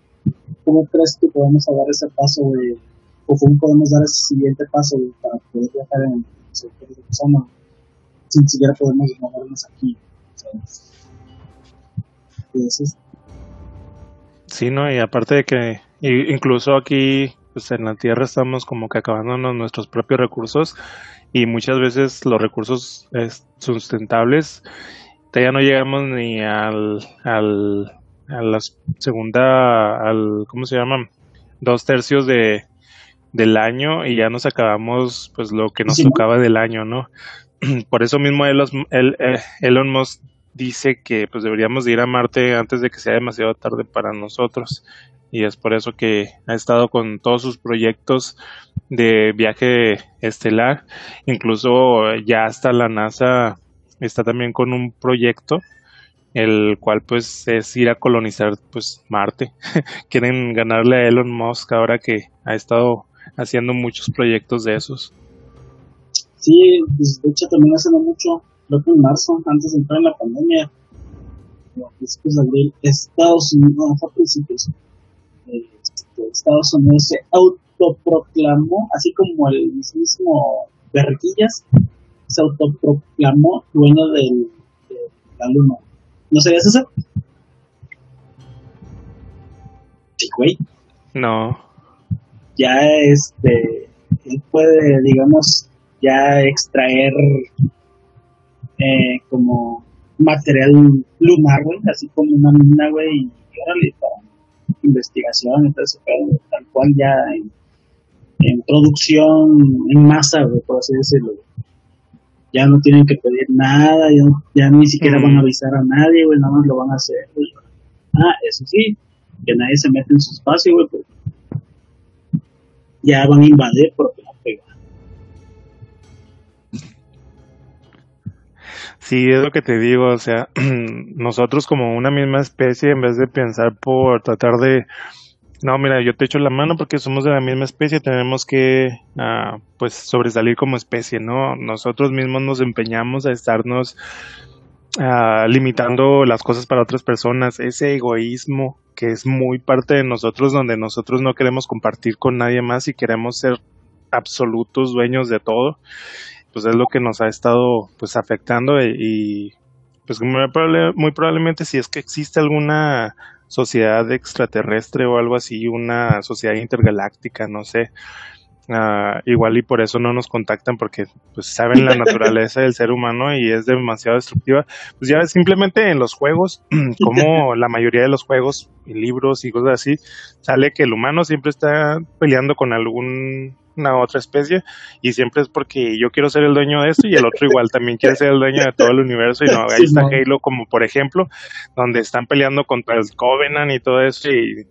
¿cómo crees que podemos dar ese paso, güey? O cómo podemos dar ese siguiente paso, para poder viajar en el sector de persona, sin siquiera podemos movernos aquí, ¿sabes? Sí, ¿no? Y aparte de que incluso aquí pues en la Tierra estamos como que acabándonos nuestros propios recursos y muchas veces los recursos sustentables ya no llegamos ni al, al a la segunda al ¿cómo se llama? dos tercios de del año y ya nos acabamos pues lo que nos tocaba del año, ¿no? Por eso mismo Elon, eh, Elon Musk dice que pues deberíamos de ir a Marte antes de que sea demasiado tarde para nosotros. Y es por eso que ha estado con todos sus proyectos de viaje estelar. Incluso ya hasta la NASA está también con un proyecto el cual pues es ir a colonizar pues Marte. Quieren ganarle a Elon Musk ahora que ha estado haciendo muchos proyectos de esos. Sí pues de hecho también hace mucho creo que en marzo, antes de entrar en la pandemia, a principios de abril, Estados Unidos, no, fue a principios, este, Estados Unidos se autoproclamó, así como el mismo Berrequillas, se autoproclamó dueño del, de la luna. ¿No sabías eso? Sí, güey. No. Ya este, él puede, digamos, ya extraer eh, como material lunar, güey, así como una mina, güey, y órale, para investigación, entonces, tal cual ya en, producción en masa, güey, por así decirlo. Ya no tienen que pedir nada, ya, ni siquiera van a avisar a nadie, güey, nada más lo van a hacer, güey. Ah, eso sí, que nadie se mete en su espacio, güey, porque ya van a invadir porque Sí, es lo que te digo, o sea, nosotros como una misma especie, en vez de pensar por tratar de no, mira, yo te echo la mano porque somos de la misma especie, tenemos que, uh, pues, sobresalir como especie, ¿no? Nosotros mismos nos empeñamos a estarnos uh, limitando las cosas para otras personas, ese egoísmo que es muy parte de nosotros, donde nosotros no queremos compartir con nadie más y queremos ser absolutos dueños de todo, pues es lo que nos ha estado, pues, afectando y, y pues muy, muy probablemente si es que existe alguna sociedad extraterrestre o algo así, una sociedad intergaláctica, no sé. Uh, igual y por eso no nos contactan porque pues saben la naturaleza del ser humano y es demasiado destructiva. Pues ya simplemente en los juegos, como la mayoría de los juegos y libros y cosas así, sale que el humano siempre está peleando con algún una otra especie y siempre es porque yo quiero ser el dueño de esto y el otro igual también quiere ser el dueño de todo el universo y no, ahí está Halo como por ejemplo donde están peleando contra el Covenant y todo eso y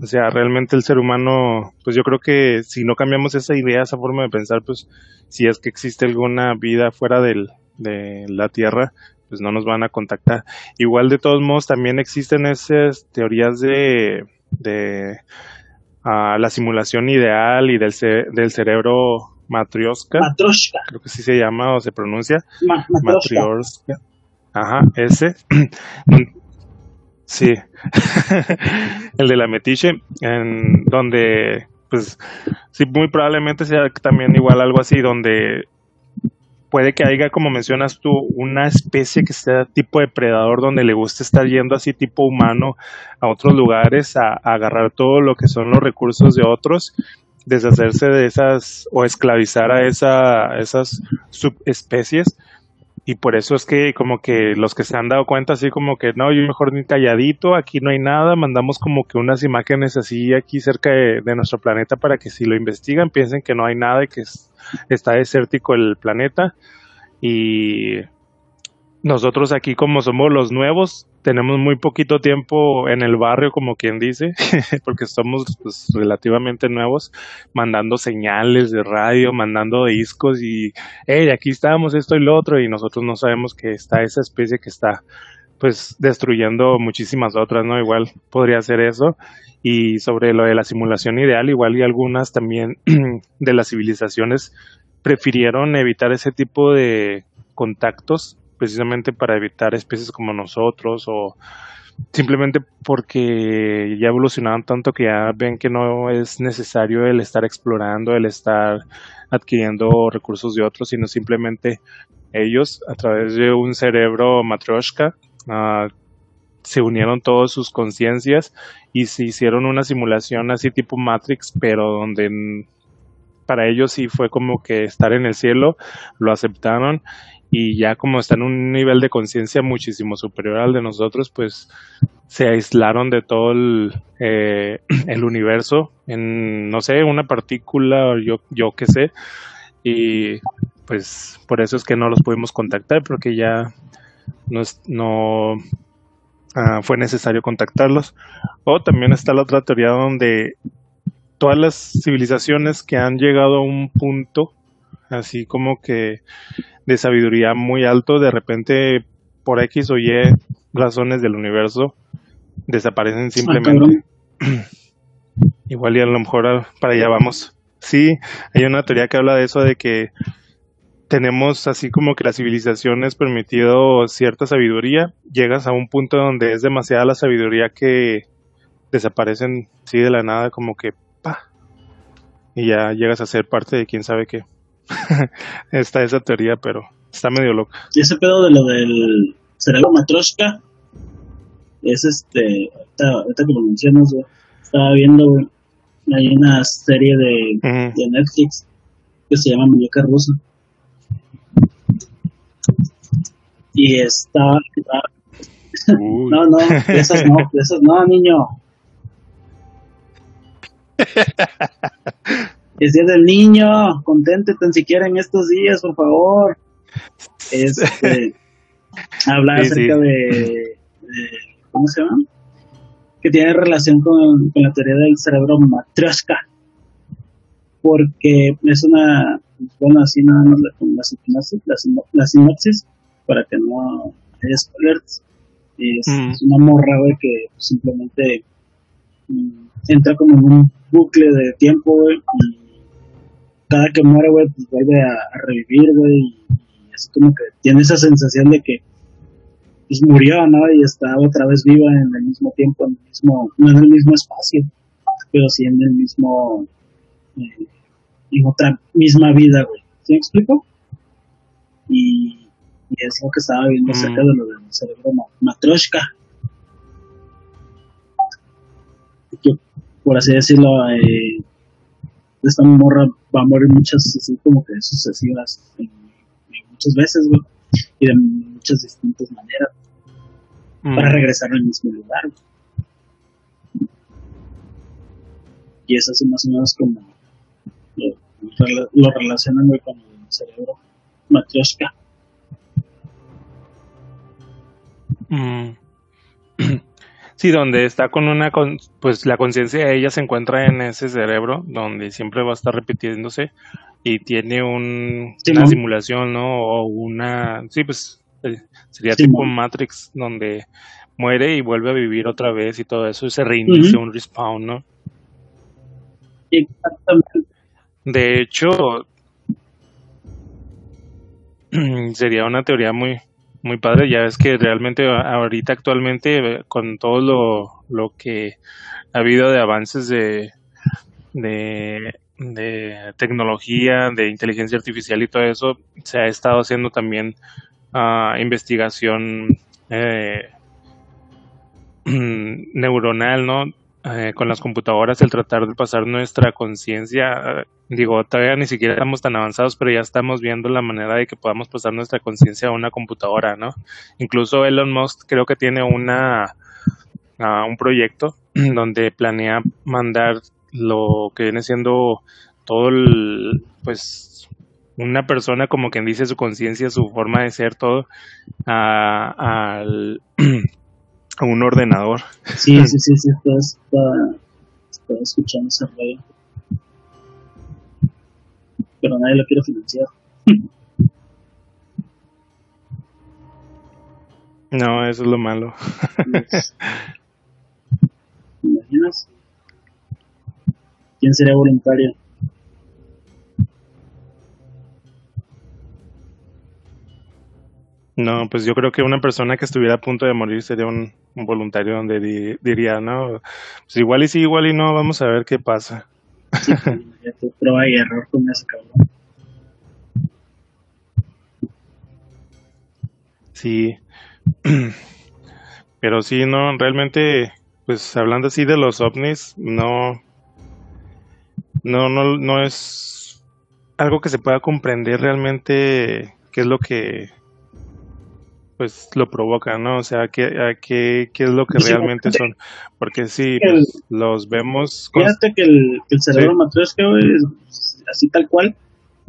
o sea, realmente el ser humano, pues yo creo que si no cambiamos esa idea, esa forma de pensar, pues si es que existe alguna vida fuera del, de la Tierra, pues no nos van a contactar. Igual de todos modos también existen esas teorías de, de a la simulación ideal y del, del cerebro matrioska. Matroshka. Creo que sí se llama o se pronuncia. matrioshka. Ajá, ese. sí. el de la metiche, en donde, pues, sí, muy probablemente sea también igual algo así, donde puede que haya, como mencionas tú, una especie que sea tipo depredador donde le guste estar yendo así tipo humano a otros lugares a, agarrar todo lo que son los recursos de otros, deshacerse de esas o esclavizar a esa, esas subespecies. Y por eso es que como que los que se han dado cuenta así como que no, yo mejor ni calladito, aquí no hay nada, mandamos como que unas imágenes así aquí cerca de, de nuestro planeta para que si lo investigan piensen que no hay nada y que es está desértico el planeta y nosotros aquí como somos los nuevos tenemos muy poquito tiempo en el barrio como quien dice porque somos pues, relativamente nuevos mandando señales de radio mandando discos y hey aquí estamos esto y lo otro y nosotros no sabemos que está esa especie que está pues destruyendo muchísimas otras no igual podría ser eso. Y sobre lo de la simulación ideal, igual y algunas también de las civilizaciones prefirieron evitar ese tipo de contactos precisamente para evitar especies como nosotros o simplemente porque ya evolucionaron tanto que ya ven que no es necesario el estar explorando, el estar adquiriendo recursos de otros, sino simplemente ellos a través de un cerebro matryoshka uh, se unieron todas sus conciencias y se hicieron una simulación así tipo Matrix, pero donde para ellos sí fue como que estar en el cielo, lo aceptaron y ya como están en un nivel de conciencia muchísimo superior al de nosotros, pues se aislaron de todo el, eh, el universo en, no sé, una partícula, yo, yo qué sé, y pues por eso es que no los pudimos contactar, porque ya no, no Ah, fue necesario contactarlos. O también está la otra teoría donde todas las civilizaciones que han llegado a un punto así como que de sabiduría muy alto, de repente por X o Y razones del universo desaparecen simplemente. Igual y a lo mejor para allá vamos. Sí, hay una teoría que habla de eso, de que tenemos así como que la civilización es permitido cierta sabiduría, llegas a un punto donde es demasiada la sabiduría que desaparecen sí de la nada como que pa y ya llegas a ser parte de quién sabe qué. está esa teoría, pero está medio loca. Y ese pedo de lo del cerebro matroshka es este, ahorita, que lo mencionas, estaba viendo, hay una serie de, de Netflix que se llama Muñeca Rusa y está... No, no, esas no, esas no, niño. Es día del niño, contente tan siquiera en estos días, por favor. Este, habla acerca De, ¿cómo se llama? Que tiene relación con, con la teoría del cerebro matrioshka. Porque es una, bueno, así nada más la, la, la sinopsis para que no haya spoilers. Es, mm. es una morra, güey, que simplemente entra como en un bucle de tiempo, güey, y cada que muere, güey, pues vuelve a, revivir, güey, y, es como que tiene esa sensación de que pues murió, ¿no? Y está otra vez viva en el mismo tiempo, en el mismo, no en el mismo espacio, pero sí en el mismo, eh, en otra misma vida, güey. ¿Sí me explico? Y, es lo que estaba viendo mm. acerca de lo del cerebro matroshka. Que, por así decirlo, eh, esta morra va a morir muchas, así como que sucesivas, muchas veces, güey, y de muchas distintas maneras, mm. para regresar al mismo lugar, Y eso así más o menos como lo, lo relacionan, con el cerebro matrioshka. Mm. Sí, donde está con una, pues la conciencia de ella se encuentra en ese cerebro, donde siempre va a estar repitiéndose y tiene un, una simulación, ¿no? O una, sí, pues eh, sería tipo Matrix, donde muere y vuelve a vivir otra vez y todo eso, y se reinicia un respawn, ¿no? Exactamente. De hecho, sería una teoría muy, muy padre. Ya ves que realmente ahorita actualmente con todo lo, lo que ha habido de avances de, de, tecnología, de inteligencia artificial y todo eso, se ha estado haciendo también uh, investigación eh, neuronal, ¿no? Eh, con las computadoras, el tratar de pasar nuestra conciencia, digo, todavía ni siquiera estamos tan avanzados, pero ya estamos viendo la manera de que podamos pasar nuestra conciencia a una computadora, ¿no? Incluso Elon Musk creo que tiene una, uh, un proyecto donde planea mandar lo que viene siendo todo el, pues, una persona como quien dice su conciencia, su forma de ser, todo, al a un ordenador. Sí, sí, sí, sí, está, está, escuchando ese radio. Pero nadie lo quiere financiar. No, eso es lo malo. ¿Te imaginas? ¿Quién sería voluntario? No, pues yo creo que una persona que estuviera a punto de morir sería un, voluntario donde diría, no, pues igual y sí, igual y no, vamos a ver qué pasa. Sí, ya prueba y error con ese cabrón. Sí, pero sí, no, realmente, pues hablando así de los ovnis, no, no, no, no es algo que se pueda comprender realmente qué es lo que pues lo provoca, ¿no? O sea, ¿qué, qué, qué es lo que realmente son? Porque sí, pues, los vemos... Fíjate que el, el cerebro sí. es así tal cual,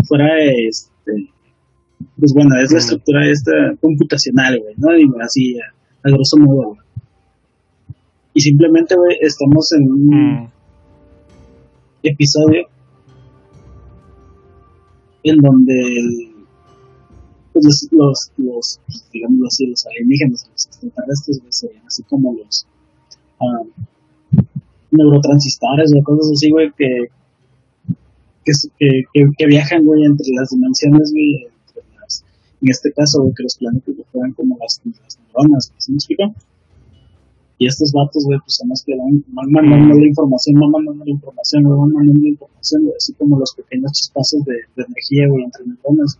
fuera este... Pues bueno, es la estructura esta computacional, güey, ¿no? Digo, así, a, grosso modo, güey. Y simplemente, güey, estamos en un mm. episodio en donde el pues los, los, digamos así, los alienígenas, los extraterrestres, serían así como los um, neurotransistores o cosas así, güey, que, que, que, que, viajan, güey, entre las dimensiones, güey, entre las, en este caso, güey, que los planetas fueran como las, las neuronas, ¿sí me explico? Y estos vatos, güey, pues son los que van, van mandando la información, van mandando la información, van mandando la información, güey, así como los pequeños chispazos de, de energía, güey, entre neuronas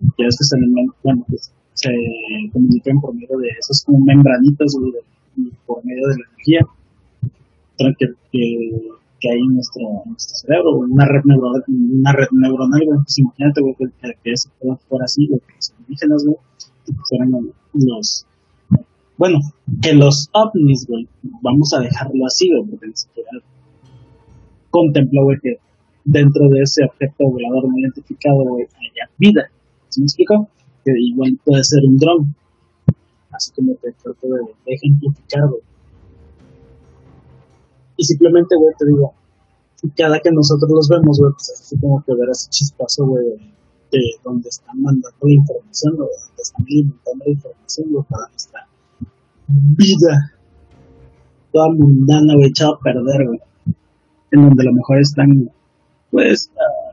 ya es que se, bueno, pues, se comunican por medio de esas como membranitas por medio de la energía que, hay en nuestro, cerebro, una red neuronal, una red neuronal, pues imagínate, que, que eso fuera así, que los indígenas, fueran los, bueno, que los ovnis, vamos a dejarlo así, porque ni siquiera contempla, que dentro de ese objeto volador no identificado, haya vida me explico? Que igual puede ser un dron. Así como te trato de, ejemplificar, Y simplemente, güey, te digo, cada que nosotros los vemos, güey, pues así como que ver ese chispazo, güey, de donde están mandando la información, o donde están alimentando la información, para nuestra vida toda mundana, güey, echada a perder, güey. En donde a lo mejor están, pues, uh,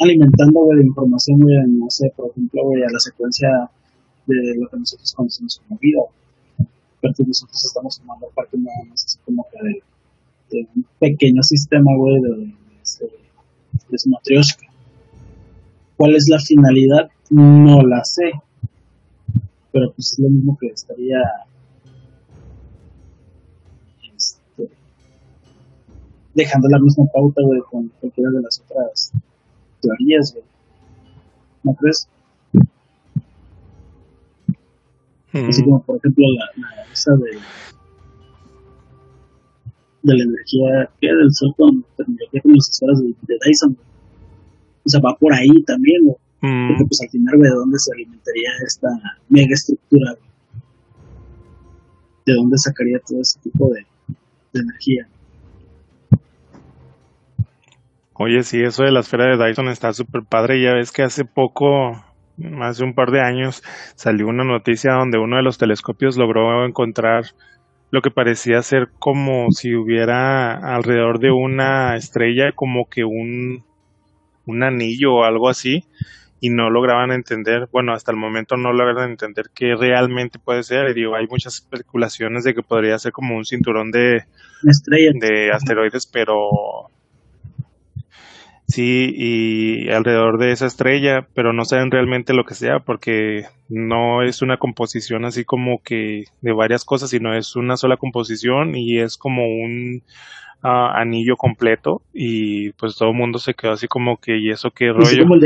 alimentando, de información, güey, no sé, por ejemplo, güey, a la secuencia de lo que nosotros conocemos como vida. Pero nosotros estamos tomando parte nada más así que de, un pequeño sistema, güey, de, de, de, de matrioshka. ¿Cuál es la finalidad? No la sé. Pero pues es lo mismo que estaría este, dejando la misma pauta, con cualquiera de las otras teorías, güey. ¿No crees? Mm. Así como, por ejemplo, la, la esa de, de la energía que del sol con tecnología con las esferas de, de Dyson. güey. O sea, va por ahí también, güey. Mm, Porque pues al final, güey, ¿de dónde se alimentaría esta mega estructura? güey? ¿De dónde sacaría todo ese tipo de, de energía? Oye, sí, eso de la esfera de Dyson está súper padre. Ya ves que hace poco, hace un par de años, salió una noticia donde uno de los telescopios logró encontrar lo que parecía ser como si hubiera alrededor de una estrella como que un, un anillo o algo así y no lograban entender, bueno, hasta el momento no lograron entender qué realmente puede ser. Y digo, hay muchas especulaciones de que podría ser como un cinturón de, de asteroides, pero sí, y alrededor de esa estrella, pero no saben realmente lo que sea, porque no es una composición así como que de varias cosas, sino es una sola composición y es como un ah, anillo completo, y pues todo el mundo se quedó así como que, ¿y eso qué Así rollo?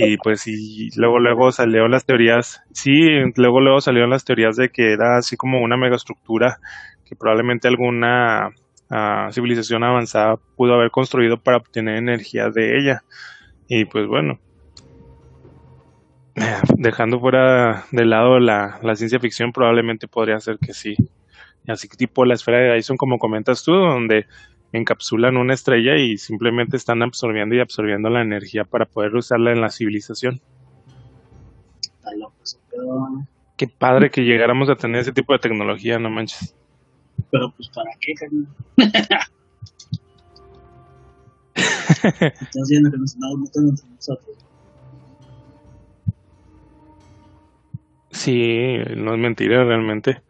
Y pues y luego luego salieron las teorías, sí, luego luego salieron las teorías de que era así como una megaestructura que probablemente alguna ah, civilización avanzada pudo haber construido para obtener energía de ella. Y pues bueno, dejando fuera de lado la, la ciencia ficción, probablemente podría ser que sí. Así que tipo la esfera de Dyson, como comentas tú, donde encapsulan una estrella y simplemente están absorbiendo y absorbiendo la energía para poder usarla en la civilización. Qué padre que llegáramos a tener ese tipo de tecnología, no manches. Pero pues, ¿para qué? Estás viendo que nos andamos metiendo entre nosotros. Sí, no es mentira realmente.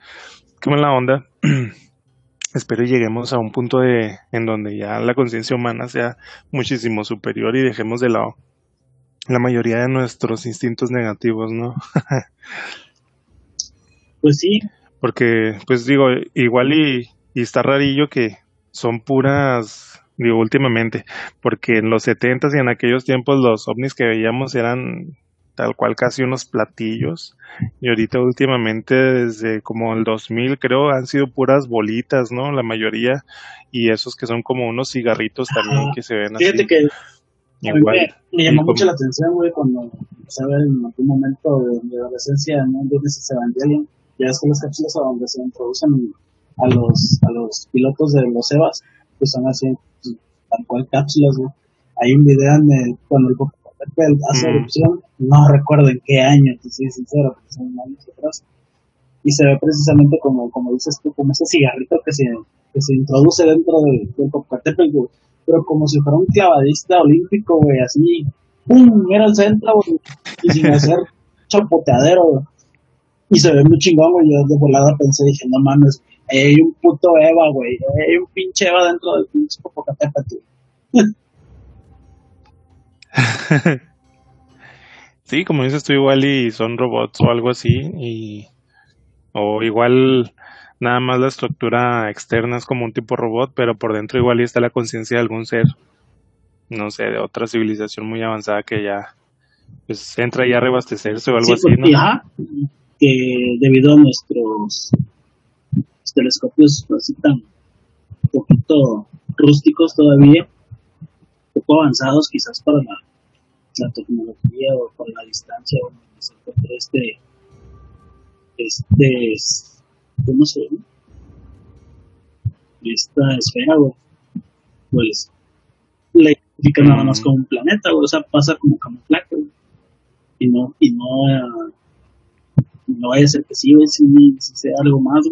Qué mala onda. Espero lleguemos a un punto de en donde ya la conciencia humana sea muchísimo superior y dejemos de lado la mayoría de nuestros instintos negativos, ¿no? Pues sí, Porque, pues digo, igual y, y está rarillo que son puras, digo, últimamente, porque en los setentas y en aquellos tiempos los ovnis que veíamos eran tal cual casi unos platillos y ahorita últimamente desde como el 2000 creo han sido puras bolitas, ¿no? La mayoría y esos que son como unos cigarritos también Ajá. que se ven fíjate así. que a mí me, me llamó mucho la atención, güey, cuando empecé a ver en algún momento de mi adolescencia en un Business Evangelion, ya es que las cápsulas a donde se introducen a los, a los pilotos de los EVAs, pues son así, pues, tal cual cápsulas, güey. Hay un video en el, cuando el Popocatépetl hace Mm. erupción, no recuerdo en qué año, te soy sincero, porque son años atrás, y se ve precisamente como, como dices tú, como ese cigarrito que se, que se introduce dentro del, del Popocatépetl, güey pero como si fuera un clavadista olímpico, güey, así, ¡pum! Mira el centro, güey, y sin hacer chapoteadero, güey. Y se ve muy chingón, güey. Yo de volada pensé, dije, no mames, hay un puto Eva, güey. Hay un pinche Eva dentro del pinche Popocatépetl. Sí, como dices tú, igual y son robots o algo así, y o igual nada más la estructura externa es como un tipo robot, pero por dentro igual y está la conciencia de algún ser, no sé, de otra civilización muy avanzada que ya pues entra ya a reabastecerse o algo Sí, así, porque, ¿no? ajá, que debido a nuestros telescopios así tan poquito rústicos todavía, poco avanzados quizás para la, la tecnología o para la distancia donde se encuentra este, este, es- ¿cómo se llama? Esta esfera, güey, pues la identifican nada más como un planeta, o sea, pasa como camuflaje, y no, y no, no vaya a ser que sí, si, si sea algo más.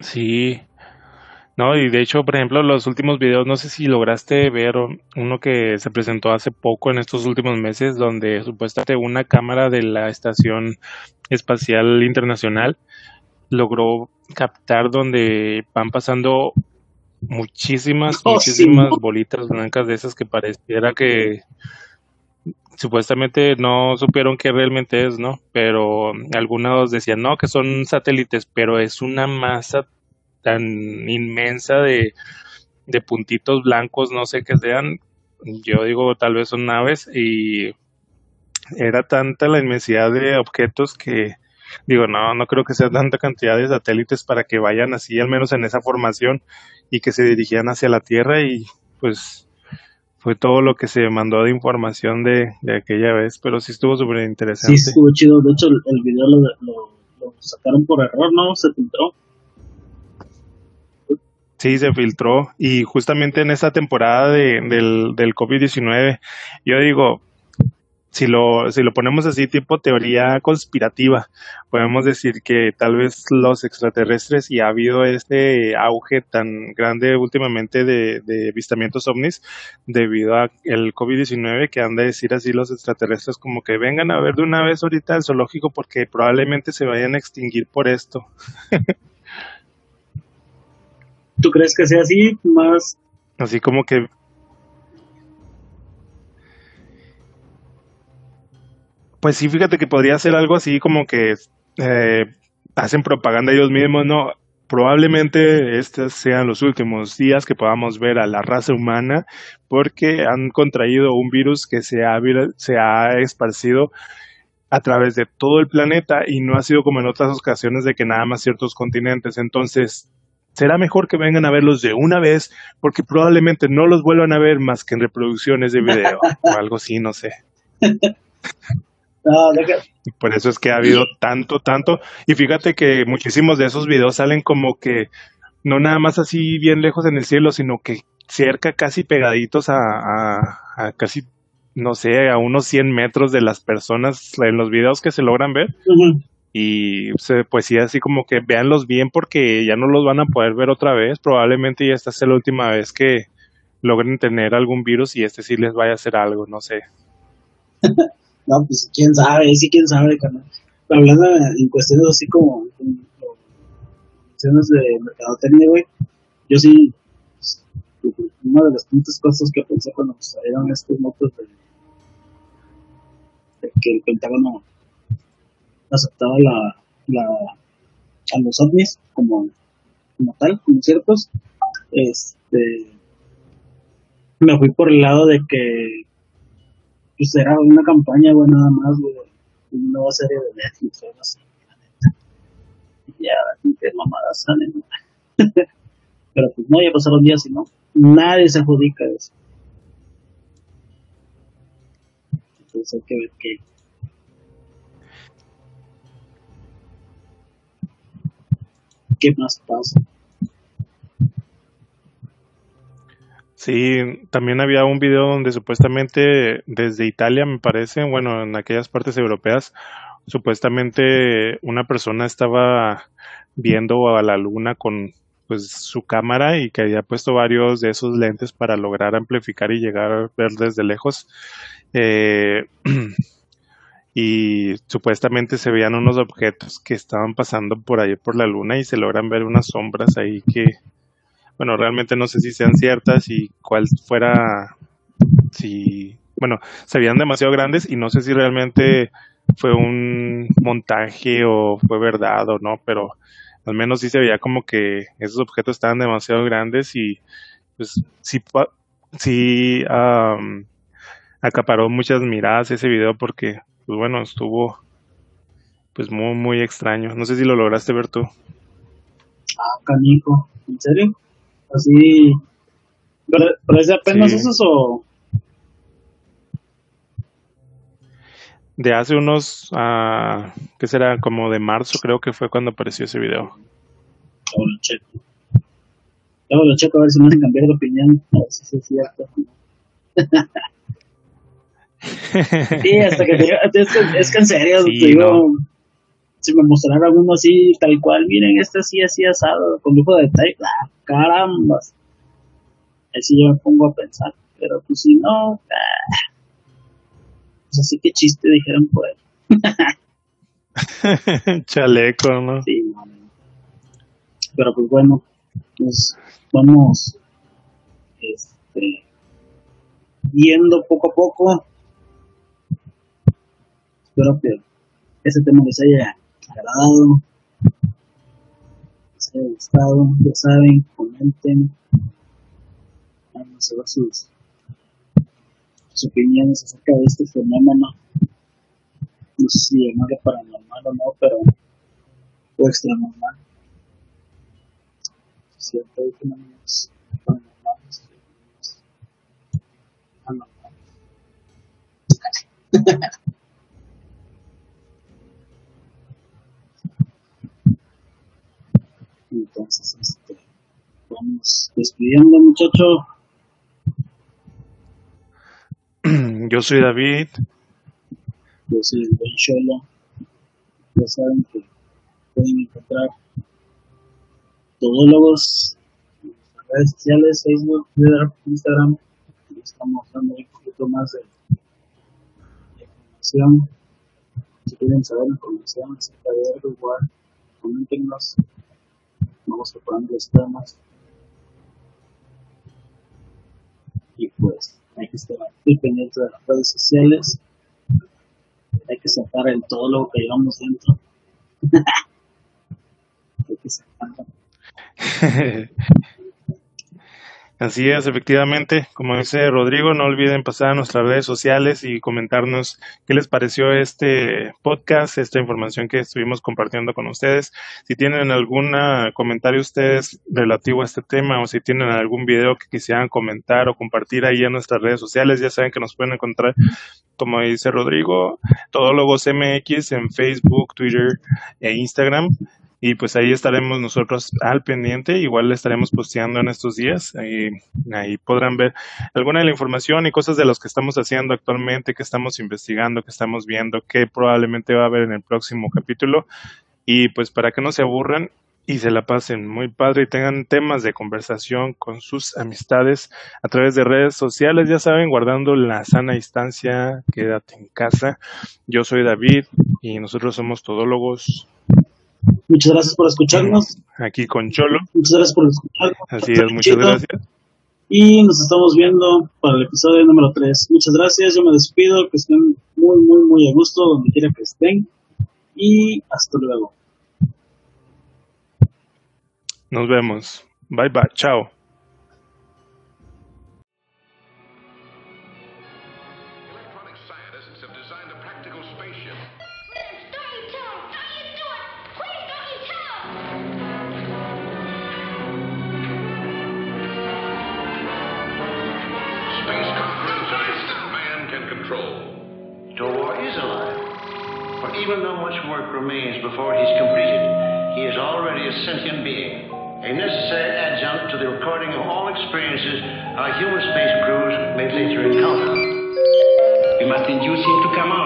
Sí. No, y de hecho, por ejemplo, los últimos videos, no sé si lograste ver uno que se presentó hace poco en estos últimos meses, donde supuestamente una cámara de la Estación Espacial Internacional logró captar donde van pasando muchísimas, oh, muchísimas bolitas blancas de esas que pareciera que supuestamente no supieron qué realmente es, ¿no? Pero algunos decían, no, que son satélites, pero es una masa tan inmensa de, de puntitos blancos, no sé qué sean. Yo digo, tal vez son naves y era tanta la inmensidad de objetos que digo, no, no creo que sea tanta cantidad de satélites para que vayan así, al menos en esa formación y que se dirigían hacia la Tierra y pues fue todo lo que se mandó de información de, de aquella vez, pero sí estuvo súper Sí, interesante. estuvo chido. De hecho, el, el video lo, lo, lo sacaron por error, ¿no? Se filtró. Sí, se filtró y justamente en esta temporada de, del, del COVID-19, yo digo, si lo, si lo ponemos así, tipo teoría conspirativa, podemos decir que tal vez los extraterrestres, y ha habido este auge tan grande últimamente de, de avistamientos ovnis debido a el COVID-19, que han de decir así los extraterrestres como que vengan a ver de una vez ahorita el zoológico porque probablemente se vayan a extinguir por esto. ¿Tú crees que sea así? Más. Así como que Pues sí, fíjate que podría ser algo así como que eh, hacen propaganda ellos mismos, ¿no? Probablemente estos sean los últimos días que podamos ver a la raza humana porque han contraído un virus que se ha, se ha esparcido a través de todo el planeta y no ha sido como en otras ocasiones de que nada más ciertos continentes. Entonces, será mejor que vengan a verlos de una vez porque probablemente no los vuelvan a ver más que en reproducciones de video o algo así, no sé. Deja- Por eso es que ha habido tanto, tanto. Y fíjate que muchísimos de esos videos salen como que no nada más así bien lejos en el cielo, sino que cerca, casi pegaditos a, a- a casi, no sé, a unos 100 metros de las personas en los videos que se logran ver. Ujú. Y se- pues sí, así como que véanlos bien porque ya no los van a poder ver otra vez. Probablemente ya esta sea la última vez que logren tener algún virus y este sí les vaya a hacer algo, no sé. No, pues quién sabe, sí, quién sabe, carnal. Hablando en cuestiones así como. cuestiones de mercadotecnia, güey. Yo sí. Una de las tantas cosas que pensé cuando salieron estos motos de, de que el Pentágono aceptaba la, la, a los ovnis como, como tal, como ciertos, este, me fui por el lado de que pues era una campaña, güey, nada más, güey, una nueva serie de Netflix o así, neta. Ya, qué mamadas salen, ¿no? Pero pues no, ya pasaron días y no, nadie se adjudica eso. Entonces hay que ver qué, qué más pasa. Sí, también había un video donde supuestamente desde Italia, me parece, bueno, en aquellas partes europeas, supuestamente una persona estaba viendo a la luna con pues su cámara y que había puesto varios de esos lentes para lograr amplificar y llegar a ver desde lejos. Eh, y supuestamente se veían unos objetos que estaban pasando por ahí por la luna y se logran ver unas sombras ahí que bueno, realmente no sé si sean ciertas y cuál fuera, si, bueno, se veían demasiado grandes y no sé si realmente fue un montaje o fue verdad o no, pero al menos sí se veía como que esos objetos estaban demasiado grandes y pues sí, sí am, acaparó muchas miradas ese video porque, pues bueno, estuvo pues muy, muy extraño. No sé si lo lograste ver tú. Ah, canijo, ¿en serio? Así, ¿pero, pero es de apenas Sí. esos o...? De hace unos, ah, ¿qué será? Como de marzo creo que fue cuando apareció ese video. Luego lo checo. Luego lo checo a ver si me hacen cambiar de opinión. A ver si es cierto. Sí, hasta que te es, que, es que en serio, Sí, te digo, no. si me mostrara uno así, tal cual, miren, este así, así asado, con lujo de detalle, ah, caramba. Así yo me pongo a pensar, pero pues si no, ah, pues así que chiste dijeron pues. Chaleco, ¿no? Sí, no, Pero pues bueno, pues vamos este, viendo poco a poco. Espero que ese tema les haya agradado, haya gustado, ya saben, comenten, vamos a ver sus, sus opiniones acerca de este fenómeno. No sé si llamarlo paranormal o no, pero o extranormal. Cierto, hay fenómenos paranormales, anormales. Entonces, este, vamos despidiendo, muchacho. Yo soy David. Yo soy el Cholo. Ya saben que pueden encontrar todólogos en nuestras redes sociales, Facebook, Twitter, Instagram. Estamos dando un poquito más de, información. Si quieren saber información acerca de algo, igual, coméntenos vamos preparando los temas. Y pues hay que estar muy pendiente de las redes sociales. Hay que sacar el todo lo que llevamos dentro. hay que sacarlo. Así es, efectivamente. Como dice Rodrigo, no olviden pasar a nuestras redes sociales y comentarnos qué les pareció este podcast, esta información que estuvimos compartiendo con ustedes. Si tienen algún comentario ustedes relativo a este tema o si tienen algún video que quisieran comentar o compartir ahí en nuestras redes sociales, ya saben que nos pueden encontrar, como dice Rodrigo, Todólogos MX en Facebook, Twitter e Instagram y pues ahí estaremos nosotros al pendiente, igual le estaremos posteando en estos días, ahí, ahí podrán ver alguna de la información y cosas de los que estamos haciendo actualmente, que estamos investigando, que estamos viendo, que probablemente va a haber en el próximo capítulo. Y pues para que no se aburran y se la pasen muy padre y tengan temas de conversación con sus amistades a través de redes sociales, ya saben, guardando la sana distancia, quédate en casa. Yo soy David y nosotros somos todólogos Muchas gracias por escucharnos. Aquí con Cholo. Muchas gracias por escucharnos. Así es, muchas gracias. Y nos estamos viendo para el episodio número 3. Muchas gracias, yo me despido, que estén muy, muy, muy a gusto donde quiera que estén. Y hasta luego. Nos vemos. Bye bye, chao. Before he's completed, he is already a sentient being, a necessary adjunct to the recording of all experiences our human space crews may later encounter. We must induce him to come out